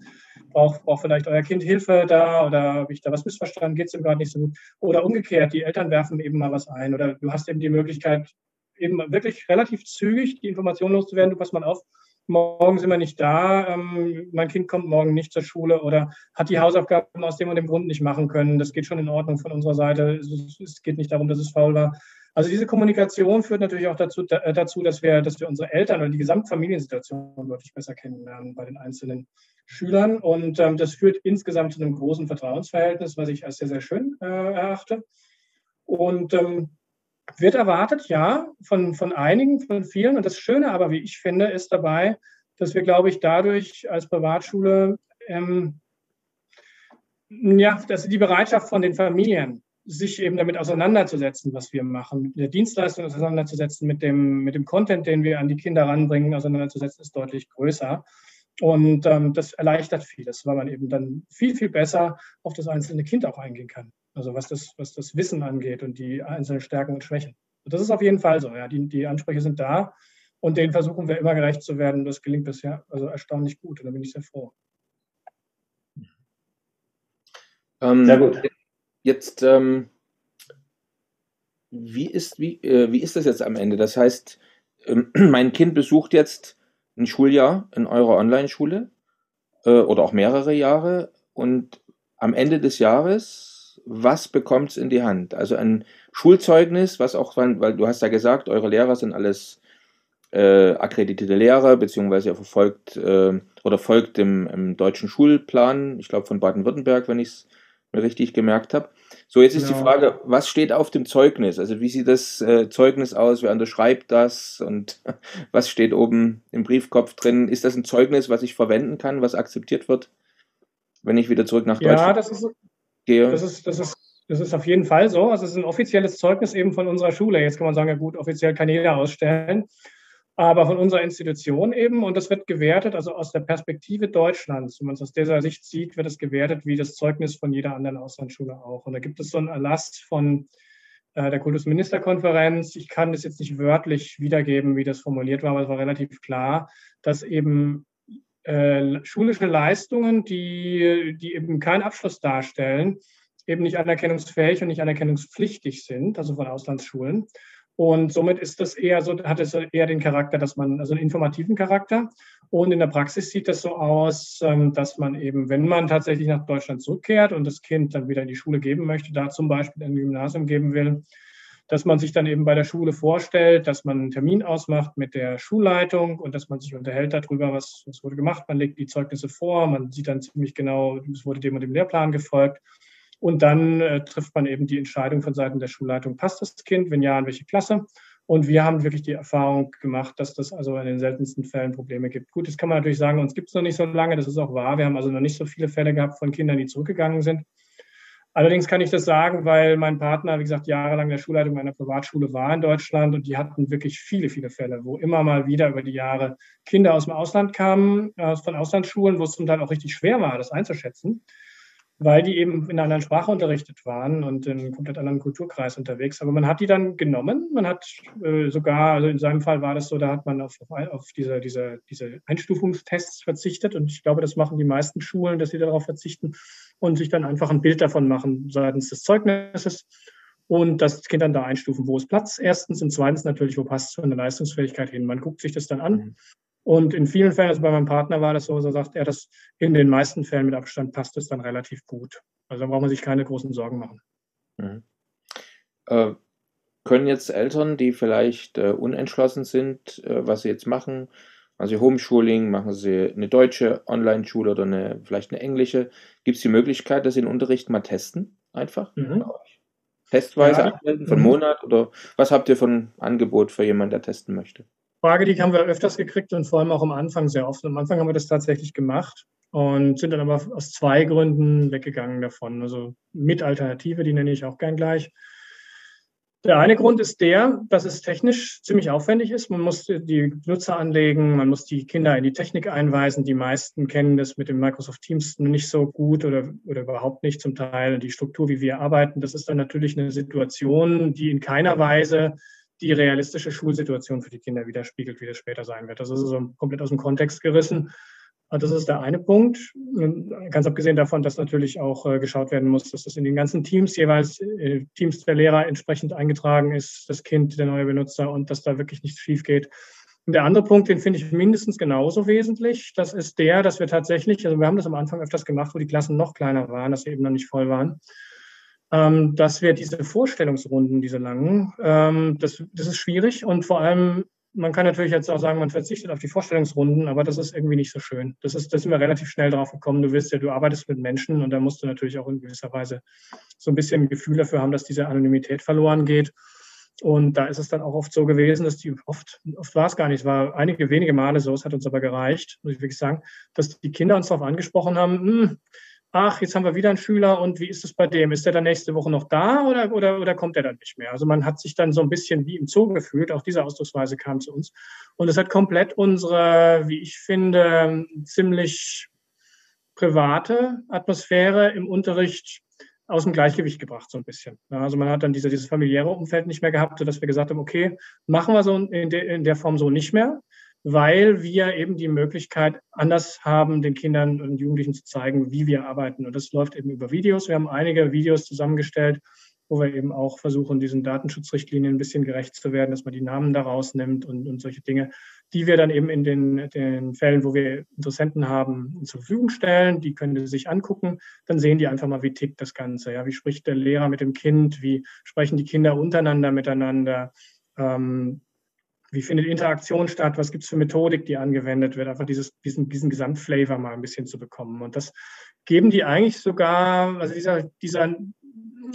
Braucht, braucht vielleicht euer Kind Hilfe da? Oder habe ich da was missverstanden? Geht es ihm gerade nicht so gut? Oder umgekehrt, die Eltern werfen eben mal was ein. Oder du hast eben die Möglichkeit, eben wirklich relativ zügig die Information loszuwerden, du pass mal auf, morgen sind wir nicht da, ähm, mein Kind kommt morgen nicht zur Schule oder hat die Hausaufgaben aus dem und dem Grund nicht machen können. Das geht schon in Ordnung von unserer Seite. Es, geht nicht darum, dass es faul war. Also diese Kommunikation führt natürlich auch dazu, äh, dazu dass, wir, dass wir unsere Eltern oder die Gesamtfamiliensituation deutlich besser kennenlernen bei den einzelnen Schülern. Und ähm, das führt insgesamt zu einem großen Vertrauensverhältnis, was ich als sehr, sehr schön äh, erachte. Und ähm, wird erwartet, ja, von, von einigen, von vielen. Und das Schöne aber, wie ich finde, ist dabei, dass wir, glaube ich, dadurch als Privatschule, ähm, ja, dass die Bereitschaft von den Familien, sich eben damit auseinanderzusetzen, was wir machen, mit der Dienstleistung auseinanderzusetzen, mit dem, mit dem Content, den wir an die Kinder ranbringen, auseinanderzusetzen, ist deutlich größer. Und ähm, das erleichtert vieles, weil man eben dann viel, viel besser auf das einzelne Kind auch eingehen kann. Also was das, was das Wissen angeht und die einzelnen Stärken und Schwächen. Das ist auf jeden Fall so. Ja. Die, die Ansprüche sind da und denen versuchen wir immer gerecht zu werden. Das gelingt bisher also erstaunlich gut und da bin ich sehr froh. Ähm, sehr gut. Jetzt, ähm, wie, ist, wie, äh, wie ist das jetzt am Ende? Das heißt, ähm, mein Kind besucht jetzt ein Schuljahr in eurer Online-Schule äh, oder auch mehrere Jahre und am Ende des Jahres, was bekommt es in die Hand? Also ein Schulzeugnis, was auch, weil du hast ja gesagt, eure Lehrer sind alles äh, akkreditierte Lehrer, beziehungsweise er verfolgt äh, oder folgt dem, deutschen Schulplan, ich glaube von Baden-Württemberg, wenn ich es mir richtig gemerkt habe. So, jetzt ist ja. die Frage, was steht auf dem Zeugnis? Also wie sieht das äh, Zeugnis aus? Wer unterschreibt das? Und was steht oben im Briefkopf drin? Ist das ein Zeugnis, was ich verwenden kann, was akzeptiert wird, wenn ich wieder zurück nach Deutschland ja, das ist, gehe? Das ist, das ist das ist auf jeden Fall so. Also es ist ein offizielles Zeugnis eben von unserer Schule. Jetzt kann man sagen, ja gut, offiziell kann jeder ausstellen aber von unserer Institution eben. Und das wird gewertet, also aus der Perspektive Deutschlands. Wenn man es aus dieser Sicht sieht, wird es gewertet wie das Zeugnis von jeder anderen Auslandsschule auch. Und da gibt es so einen Erlass von äh, der Kultusministerkonferenz. Ich kann das jetzt nicht wörtlich wiedergeben, wie das formuliert war, aber es war relativ klar, dass eben äh, schulische Leistungen, die, die eben keinen Abschluss darstellen, eben nicht anerkennungsfähig und nicht anerkennungspflichtig sind, also von Auslandsschulen. Und somit ist das eher so, hat es eher den Charakter, dass man, also einen informativen Charakter. Und in der Praxis sieht das so aus, ähm, dass man eben, wenn man tatsächlich nach Deutschland zurückkehrt und das Kind dann wieder in die Schule geben möchte, da zum Beispiel ein Gymnasium geben will, dass man sich dann eben bei der Schule vorstellt, dass man einen Termin ausmacht mit der Schulleitung und dass man sich unterhält darüber, was, was wurde gemacht. Man legt die Zeugnisse vor, man sieht dann ziemlich genau, es wurde dem und dem Lehrplan gefolgt. Und dann äh, trifft man eben die Entscheidung von Seiten der Schulleitung, passt das Kind, wenn ja, in welche Klasse. Und wir haben wirklich die Erfahrung gemacht, dass das also in den seltensten Fällen Probleme gibt. Gut, das kann man natürlich sagen, uns gibt es noch nicht so lange, das ist auch wahr. Wir haben also noch nicht so viele Fälle gehabt von Kindern, die zurückgegangen sind. Allerdings kann ich das sagen, weil mein Partner, wie gesagt, jahrelang der Schulleitung einer Privatschule war in Deutschland und die hatten wirklich viele, viele Fälle, wo immer mal wieder über die Jahre Kinder aus dem Ausland kamen, äh, von Auslandsschulen, wo es zum Teil auch richtig schwer war, das einzuschätzen weil die eben in einer anderen Sprache unterrichtet waren und in einem komplett anderen Kulturkreis unterwegs. Aber man hat die dann genommen. Man hat äh, sogar, also in seinem Fall war das so, da hat man auf, auf diese, diese, diese Einstufungstests verzichtet. Und ich glaube, das machen die meisten Schulen, dass sie darauf verzichten und sich dann einfach ein Bild davon machen seitens des Zeugnisses und das Kind dann da einstufen, wo es Platz erstens und zweitens natürlich, wo passt es von der Leistungsfähigkeit hin. Man guckt sich das dann an mhm. Und in vielen Fällen, also bei meinem Partner war das so, so sagt er, dass in den meisten Fällen mit Abstand passt es dann relativ gut. Also da braucht man sich keine großen Sorgen machen. Mhm. Äh, können jetzt Eltern, die vielleicht äh, unentschlossen sind, äh, was sie jetzt machen, machen sie Homeschooling, machen sie eine deutsche Online-Schule oder eine, vielleicht eine englische, gibt es die Möglichkeit, dass sie den Unterricht mal testen? Einfach? Mhm. Testweise ja. anmelden, von mhm. Monat oder was habt ihr von Angebot für jemanden, der testen möchte? Frage, die haben wir öfters gekriegt und vor allem auch am Anfang sehr oft. Am Anfang haben wir das tatsächlich gemacht und sind dann aber aus zwei Gründen weggegangen davon. Also mit Alternative, die nenne ich auch gern gleich. Der eine Grund ist der, dass es technisch ziemlich aufwendig ist. Man muss die Nutzer anlegen, man muss die Kinder in die Technik einweisen. Die meisten kennen das mit dem Microsoft Teams nicht so gut oder, oder überhaupt nicht zum Teil. Die Struktur, wie wir arbeiten, das ist dann natürlich eine Situation, die in keiner Weise die realistische Schulsituation für die Kinder widerspiegelt, wie das später sein wird. Das ist so komplett aus dem Kontext gerissen. Das ist der eine Punkt. Ganz abgesehen davon, dass natürlich auch äh, geschaut werden muss, dass das in den ganzen Teams jeweils, äh, Teams der Lehrer entsprechend eingetragen ist, das Kind, der neue Benutzer und dass da wirklich nichts schief geht. Und der andere Punkt, den finde ich mindestens genauso wesentlich, das ist der, dass wir tatsächlich, also wir haben das am Anfang öfters gemacht, wo die Klassen noch kleiner waren, dass sie eben noch nicht voll waren, ähm, dass wir diese Vorstellungsrunden, diese langen, ähm, das, das ist schwierig und vor allem, man kann natürlich jetzt auch sagen, man verzichtet auf die Vorstellungsrunden, aber das ist irgendwie nicht so schön. Das ist, da sind wir relativ schnell drauf gekommen. Du wirst ja, du arbeitest mit Menschen und da musst du natürlich auch in gewisser Weise so ein bisschen Gefühl dafür haben, dass diese Anonymität verloren geht. Und da ist es dann auch oft so gewesen, dass die oft, oft war es gar nicht, es war einige wenige Male so, es hat uns aber gereicht, muss ich wirklich sagen, dass die Kinder uns darauf angesprochen haben, hm, ach, jetzt haben wir wieder einen Schüler und wie ist es bei dem? Ist der dann nächste Woche noch da oder, oder, oder kommt der dann nicht mehr? Also man hat sich dann so ein bisschen wie im Zoo gefühlt, auch diese Ausdrucksweise kam zu uns. Und es hat komplett unsere, wie ich finde, ziemlich private Atmosphäre im Unterricht aus dem Gleichgewicht gebracht, so ein bisschen. also man hat dann diese, dieses familiäre Umfeld nicht mehr gehabt, sodass wir gesagt haben, okay, machen wir so in, de, in der Form so nicht mehr weil wir eben die Möglichkeit anders haben, den Kindern und Jugendlichen zu zeigen, wie wir arbeiten. Und das läuft eben über Videos. Wir haben einige Videos zusammengestellt, wo wir eben auch versuchen, diesen Datenschutzrichtlinien ein bisschen gerecht zu werden, dass man die Namen da rausnimmt und, und solche Dinge, die wir dann eben in den, den Fällen, wo wir Interessenten haben, zur Verfügung stellen. Die können sich angucken. Dann sehen die einfach mal, wie tickt das Ganze. Ja, wie spricht der Lehrer mit dem Kind? Wie sprechen die Kinder untereinander miteinander? Ähm, wie findet Interaktion statt, was gibt es für Methodik, die angewendet wird, einfach dieses, diesen, diesen Gesamtflavor mal ein bisschen zu bekommen. Und das geben die eigentlich sogar, also dieser, dieser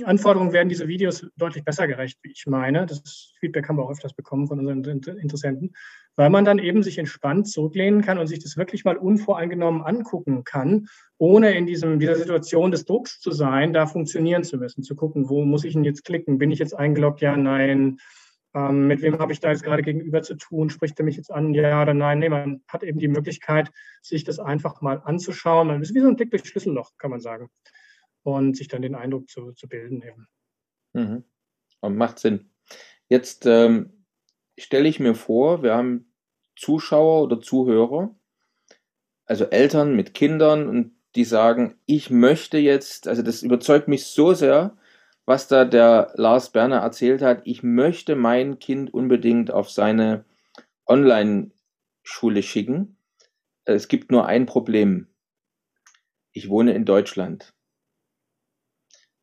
Anforderungen werden diese Videos deutlich besser gerecht, wie ich meine. Das Feedback haben wir auch öfters bekommen von unseren Interessenten, weil man dann eben sich entspannt zurücklehnen kann und sich das wirklich mal unvoreingenommen angucken kann, ohne in diesem, dieser Situation des Drucks zu sein, da funktionieren zu müssen, zu gucken, wo muss ich denn jetzt klicken? Bin ich jetzt eingeloggt? Ja, nein ähm, mit wem habe ich da jetzt gerade gegenüber zu tun? Spricht er mich jetzt an? Ja oder nein? Nee, man hat eben die Möglichkeit, sich das einfach mal anzuschauen. Man ist wie so ein Blick durch Schlüsselloch, kann man sagen. Und sich dann den Eindruck zu, zu bilden eben. Mhm. Und macht Sinn. Jetzt ähm, stelle ich mir vor, wir haben Zuschauer oder Zuhörer, also Eltern mit Kindern und die sagen, ich möchte jetzt, also das überzeugt mich so sehr, was da der Lars Berner erzählt hat. Ich möchte mein Kind unbedingt auf seine Online-Schule schicken. Es gibt nur ein Problem. Ich wohne in Deutschland.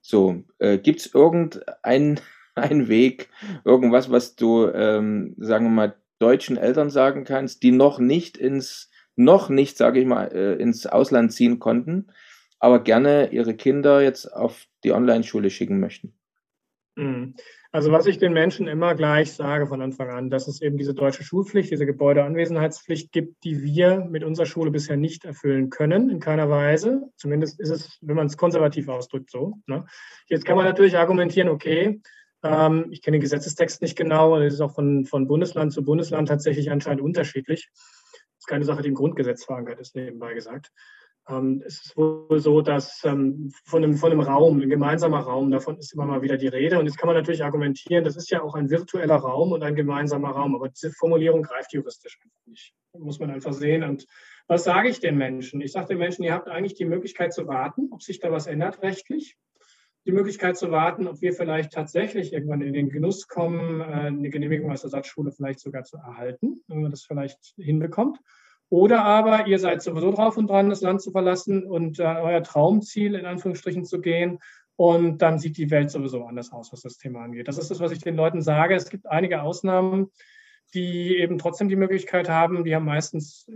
So, äh, gibt es irgendeinen Weg, irgendwas, was du, ähm, sagen wir mal, deutschen Eltern sagen kannst, die noch nicht ins, noch nicht, sage ich mal, äh, ins Ausland ziehen konnten, aber gerne ihre Kinder jetzt auf die Online-Schule schicken möchten? Mhm. Also was ich den Menschen immer gleich sage von Anfang an, dass es eben diese deutsche Schulpflicht, diese Gebäudeanwesenheitspflicht gibt, die wir mit unserer Schule bisher nicht erfüllen können, in keiner Weise. Zumindest ist es, wenn man es konservativ ausdrückt, so. Ne? Jetzt kann man natürlich argumentieren, okay, ähm, ich kenne den Gesetzestext nicht genau, und es ist auch von, von Bundesland zu Bundesland tatsächlich anscheinend unterschiedlich. Das ist keine Sache, die im Grundgesetz verankert ist, nebenbei gesagt. Ähm, es ist wohl so, dass ähm, von, einem, von einem Raum, ein gemeinsamer Raum, davon ist immer mal wieder die Rede. Und jetzt kann man natürlich argumentieren, das ist ja auch ein virtueller Raum und ein gemeinsamer Raum. Aber diese Formulierung greift juristisch einfach nicht. Muss man einfach sehen. Und was sage ich den Menschen? Ich sage den Menschen, ihr habt eigentlich die Möglichkeit zu warten, ob sich da was ändert rechtlich. Die Möglichkeit zu warten, ob wir vielleicht tatsächlich irgendwann in den Genuss kommen, äh, eine Genehmigung aus der Satzschule vielleicht sogar zu erhalten, wenn man das vielleicht hinbekommt. Oder aber ihr seid sowieso drauf und dran, das Land zu verlassen und äh, euer Traumziel in Anführungsstrichen zu gehen. Und dann sieht die Welt sowieso anders aus, was das Thema angeht. Das ist das, was ich den Leuten sage. Es gibt einige Ausnahmen, die eben trotzdem die Möglichkeit haben. Die haben meistens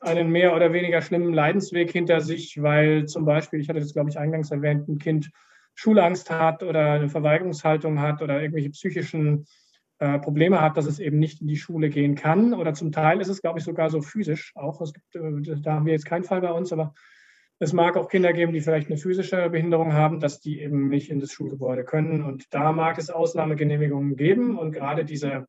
einen mehr oder weniger schlimmen Leidensweg hinter sich, weil zum Beispiel, ich hatte das, glaube ich, eingangs erwähnt, ein Kind Schulangst hat oder eine Verweigerungshaltung hat oder irgendwelche psychischen äh, Probleme hat, dass es eben nicht in die Schule gehen kann. Oder zum Teil ist es, glaube ich, sogar so physisch auch. Es gibt, äh, da haben wir jetzt keinen Fall bei uns, aber es mag auch Kinder geben, die vielleicht eine physische Behinderung haben, dass die eben nicht in das Schulgebäude können. Und da mag es Ausnahmegenehmigungen geben. Und gerade diese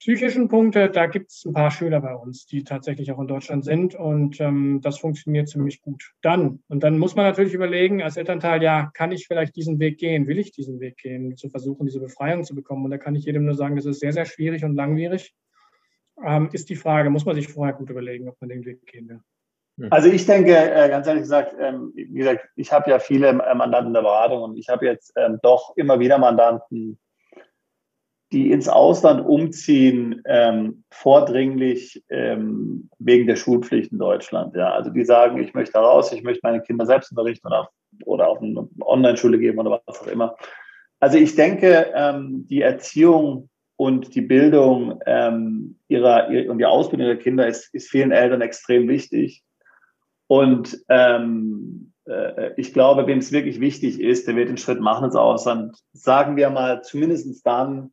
psychischen Punkte, da gibt es ein paar Schüler bei uns, die tatsächlich auch in Deutschland sind und ähm, das funktioniert ziemlich gut. Dann, und dann muss man natürlich überlegen, als Elternteil, ja, kann ich vielleicht diesen Weg gehen? Will ich diesen Weg gehen, zu versuchen, diese Befreiung zu bekommen? Und da kann ich jedem nur sagen, das ist sehr, sehr schwierig und langwierig. Ähm, ist die Frage, muss man sich vorher gut überlegen, ob man den Weg gehen will. Also ich denke, äh, ganz ehrlich gesagt, ähm, wie gesagt, ich habe ja viele äh, Mandanten der Beratung und ich habe jetzt ähm, doch immer wieder Mandanten, die ins Ausland umziehen, ähm, vordringlich ähm, wegen der Schulpflicht in Deutschland. Ja, also die sagen, ich möchte raus, ich möchte meine Kinder selbst unterrichten oder auf, oder auf eine Online-Schule geben oder was auch immer. Also ich denke, ähm, die Erziehung und die Bildung ähm, ihrer, und die Ausbildung ihrer Kinder ist, ist vielen Eltern extrem wichtig. Und ähm, äh, ich glaube, wem es wirklich wichtig ist, der wird den Schritt machen ins Ausland. Sagen wir mal, zumindest dann,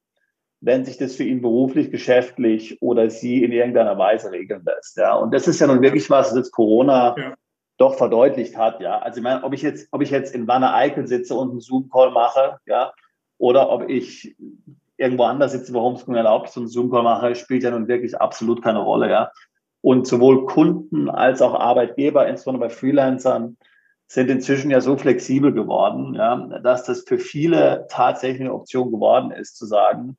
wenn sich das für ihn beruflich, geschäftlich oder sie in irgendeiner Weise regeln lässt. Ja, und das ist ja nun wirklich was, das Corona. Ja. doch verdeutlicht hat. Ja, also ich meine, ob ich jetzt, ob ich jetzt in Wanne Eickel sitze und einen Zoom-Call mache, ja, oder ob ich irgendwo anders sitze, wo Homeschooling erlaubt ist und einen Zoom-Call mache, spielt ja nun wirklich absolut keine Rolle. Ja, und sowohl Kunden als auch Arbeitgeber, insbesondere bei Freelancern, sind inzwischen ja so flexibel geworden, ja, dass das für viele tatsächlich eine Option geworden ist, zu sagen,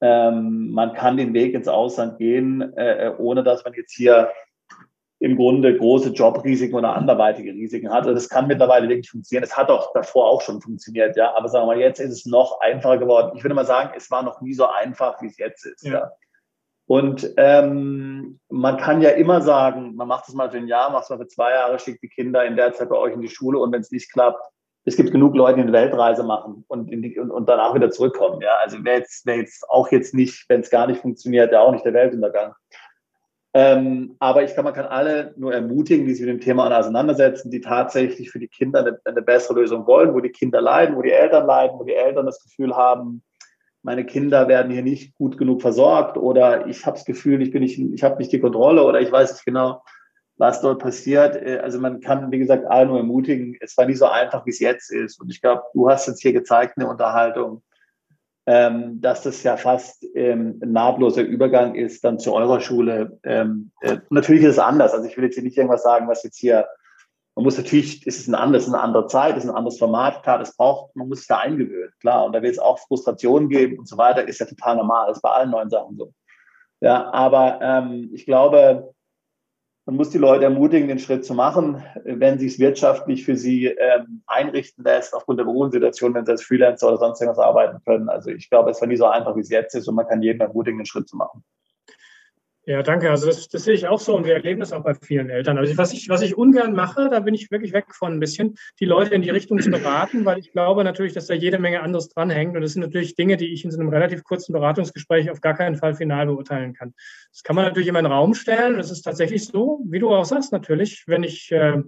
ähm, man kann den Weg ins Ausland gehen, äh, ohne dass man jetzt hier im Grunde große Jobrisiken oder anderweitige Risiken hat. Also das kann mittlerweile wirklich funktionieren. Es hat auch davor auch schon funktioniert, ja. Aber sagen wir mal, jetzt ist es noch einfacher geworden. Ich würde mal sagen, es war noch nie so einfach, wie es jetzt ist. Ja. ja. Und ähm, man kann ja immer sagen, man macht es mal für ein Jahr, macht es mal für zwei Jahre, schickt die Kinder in der Zeit bei euch in die Schule und wenn es nicht klappt, es gibt genug Leute, die eine Weltreise machen und, die, und, und, danach wieder zurückkommen. Ja, also wäre jetzt, wär jetzt auch jetzt nicht, wenn es gar nicht funktioniert, ja auch nicht der Weltuntergang. Ähm, aber ich glaube, man kann alle nur ermutigen, die sich mit dem Thema auseinandersetzen, die tatsächlich für die Kinder eine, eine, bessere Lösung wollen, wo die Kinder leiden, wo die Eltern leiden, wo die Eltern das Gefühl haben, meine Kinder werden hier nicht gut genug versorgt oder ich habe das Gefühl, ich bin ich habe nicht die Kontrolle oder ich weiß nicht genau, was dort passiert. Äh, also man kann, wie gesagt, alle nur ermutigen. Es war nicht so einfach, wie es jetzt ist. Und ich glaube, du hast jetzt hier gezeigt in der Unterhaltung, ähm, dass das ja fast ähm, ein nahtloser Übergang ist dann zu eurer Schule. Ähm, äh, natürlich ist es anders. Also ich will jetzt hier nicht irgendwas sagen, was jetzt hier, man muss natürlich, ist es ein anderes, eine andere Zeit, ist ein anderes Format, klar, das braucht, man muss sich da eingewöhnen, klar. Und da wird es auch Frustrationen geben und so weiter, ist ja total normal, ist bei allen neuen Sachen so. Ja, aber ähm, ich glaube, man muss die Leute ermutigen, den Schritt zu machen, wenn sich es wirtschaftlich für sie ähm, einrichten lässt, aufgrund der Berufssituation, wenn sie als Freelancer oder sonst irgendwas arbeiten können. Also ich glaube, es war nie so einfach, wie es jetzt ist und man kann jeden ermutigen, den Schritt zu machen. Ja, danke. Also das, das, sehe ich auch so und wir erleben das auch bei vielen Eltern. Also was ich, was ich ungern mache, da bin ich wirklich weg von ein bisschen, die Leute in die Richtung zu beraten, weil ich glaube natürlich, dass da jede Menge anderes dranhängt. Und das sind natürlich Dinge, die ich in so einem relativ kurzen Beratungsgespräch auf gar keinen Fall final beurteilen kann. Das kann man natürlich in den Raum stellen. Das ist tatsächlich so, wie du auch sagst, natürlich, wenn ich äh,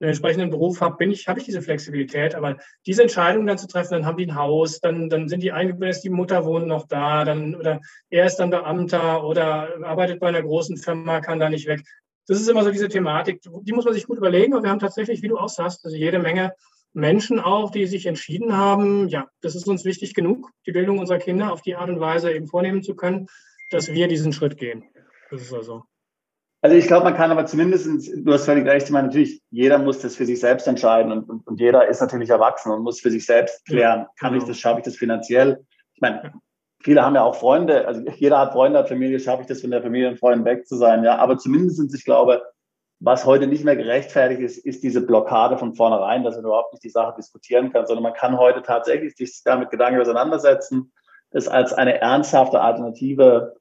einen entsprechenden Beruf habe, bin ich, habe ich diese Flexibilität. Aber diese Entscheidung dann zu treffen, dann haben die ein Haus, dann, dann sind die eingebildet, die Mutter wohnt noch da, dann, oder er ist dann Beamter oder arbeitet bei einer großen Firma, kann da nicht weg. Das ist immer so diese Thematik, die muss man sich gut überlegen. Und wir haben tatsächlich, wie du auch sagst, also jede Menge Menschen auch, die sich entschieden haben, ja, das ist uns wichtig genug, die Bildung unserer Kinder auf die Art und Weise eben vornehmen zu können, dass wir diesen Schritt gehen. Das ist also. Also ich glaube, man kann aber zumindest, du hast völlig recht, ich meine, natürlich, jeder muss das für sich selbst entscheiden und, und, und jeder ist natürlich erwachsen und muss für sich selbst klären, kann ich genau. das, schaffe ich das finanziell? Ich meine, viele haben ja auch Freunde, also jeder hat Freunde, hat Familie, schaffe ich das von der Familie und Freunden weg zu sein, ja, aber zumindest, ich glaube, was heute nicht mehr gerechtfertigt ist, ist diese Blockade von vornherein, dass man überhaupt nicht die Sache diskutieren kann, sondern man kann heute tatsächlich sich damit Gedanken auseinandersetzen, das als eine ernsthafte Alternative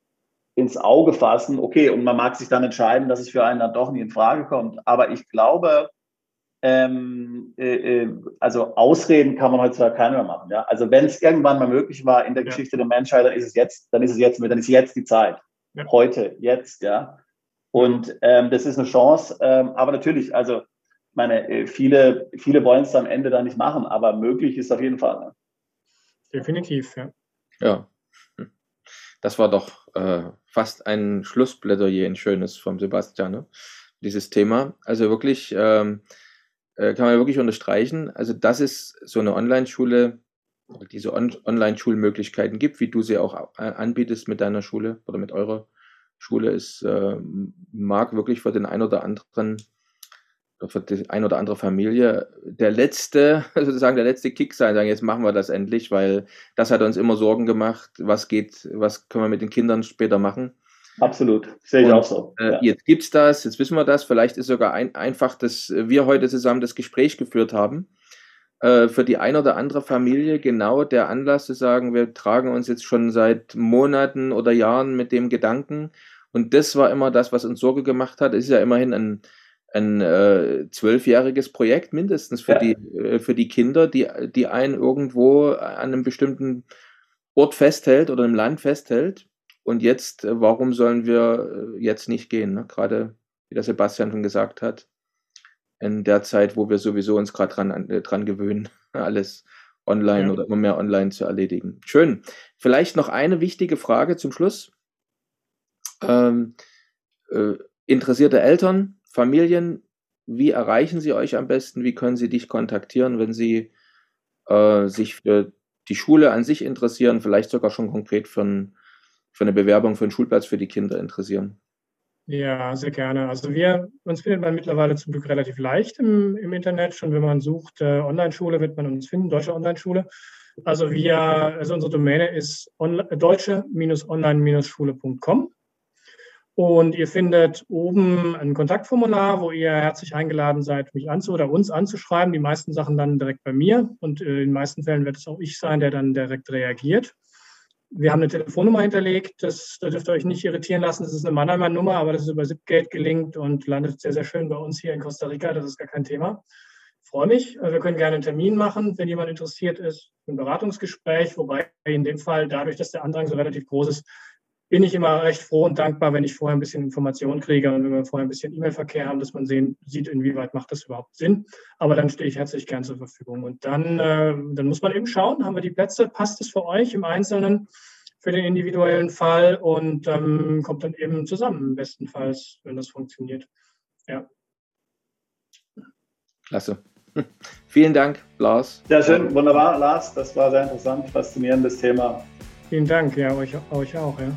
ins Auge fassen. Okay, und man mag sich dann entscheiden, dass es für einen dann doch nie in Frage kommt. Aber ich glaube, ähm, äh, äh also Ausreden kann man heutzutage keiner mehr machen. Ja? Also wenn es irgendwann mal möglich war in der ja. Geschichte der Menschheit, dann ist es jetzt, dann ist es jetzt, dann ist jetzt die Zeit. Ja. Heute, jetzt, ja. Und ähm, das ist eine Chance. Ähm, aber natürlich, also meine, äh, viele, viele wollen es am Ende dann nicht machen, aber möglich ist auf jeden Fall. Ne? Definitiv, ja. Ja, das war doch äh, fast ein Schlussplädoyer, ein schönes vom Sebastian, ne? dieses Thema. Also wirklich, ähm, äh, kann man wirklich unterstreichen. Also, dass es so eine Online-Schule, diese On Online-Schulmöglichkeiten gibt, wie du sie auch anbietest mit deiner Schule oder mit eurer Schule, ist, äh, mag wirklich für den einen oder anderen für die ein oder andere Familie der letzte, sozusagen der letzte Kick sein, sagen, jetzt machen wir das endlich, weil das hat uns immer Sorgen gemacht, was geht, was können wir mit den Kindern später machen. Absolut, sehe ich auch so. Äh, ja. Jetzt gibt's das, jetzt wissen wir das, vielleicht ist sogar ein, einfach, dass wir heute zusammen das Gespräch geführt haben, äh, für die ein oder andere Familie genau der Anlass zu sagen, wir tragen uns jetzt schon seit Monaten oder Jahren mit dem Gedanken. Und das war immer das, was uns Sorge gemacht hat. Es ist ja immerhin ein, ein äh, zwölfjähriges Projekt mindestens für, ja. die, äh, für die Kinder, die, die einen irgendwo an einem bestimmten Ort festhält oder im Land festhält. Und jetzt, äh, warum sollen wir äh, jetzt nicht gehen? Ne? Gerade, wie der Sebastian schon gesagt hat, in der Zeit, wo wir sowieso uns gerade dran, äh, dran gewöhnen, alles online ja. oder immer mehr online zu erledigen. Schön. Vielleicht noch eine wichtige Frage zum Schluss. Ähm, äh, interessierte Eltern, Familien, wie erreichen sie euch am besten? Wie können sie dich kontaktieren, wenn sie äh, sich für die Schule an sich interessieren, vielleicht sogar schon konkret für, ein, für eine Bewerbung für einen Schulplatz für die Kinder interessieren? Ja, sehr gerne. Also wir, uns findet man mittlerweile zum Glück relativ leicht im, im Internet. Schon wenn man sucht, äh, Online-Schule wird man uns finden, deutsche Online-Schule. Also wir, also unsere Domäne ist deutsche-online-schule.com. Und ihr findet oben ein Kontaktformular, wo ihr herzlich eingeladen seid, mich anzu oder uns anzuschreiben. Die meisten Sachen dann direkt bei mir und äh, in den meisten Fällen wird es auch ich sein, der dann direkt reagiert. Wir haben eine Telefonnummer hinterlegt, das, da dürft ihr euch nicht irritieren lassen. Das ist eine Mannheimer Nummer, aber das ist über Zipgate gelinkt und landet sehr, sehr schön bei uns hier in Costa Rica. Das ist gar kein Thema. Freue mich. Wir können gerne einen Termin machen, wenn jemand interessiert ist, ein Beratungsgespräch, wobei in dem Fall, dadurch, dass der Andrang so relativ groß ist, bin ich immer recht froh und dankbar, wenn ich vorher ein bisschen Informationen kriege und wenn wir vorher ein bisschen E-Mail-Verkehr haben, dass man sehen, sieht, inwieweit macht das überhaupt Sinn. Aber dann stehe ich herzlich gern zur Verfügung. Und dann, äh, dann muss man eben schauen, haben wir die Plätze, passt es für euch im Einzelnen, für den individuellen Fall und ähm, kommt dann eben zusammen, bestenfalls, wenn das funktioniert. Ja. Klasse. Vielen Dank, Lars. Sehr schön, wunderbar, Lars. Das war sehr interessant, faszinierendes Thema. Vielen Dank, ja, euch, euch auch, ja.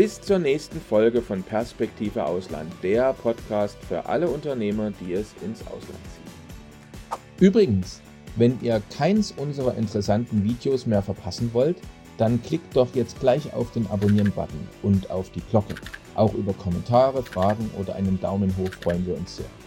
Bis zur nächsten Folge von Perspektive Ausland, der Podcast für alle Unternehmer, die es ins Ausland ziehen. Übrigens, wenn ihr keins unserer interessanten Videos mehr verpassen wollt, dann klickt doch jetzt gleich auf den Abonnieren-Button und auf die Glocke. Auch über Kommentare, Fragen oder einen Daumen hoch freuen wir uns sehr.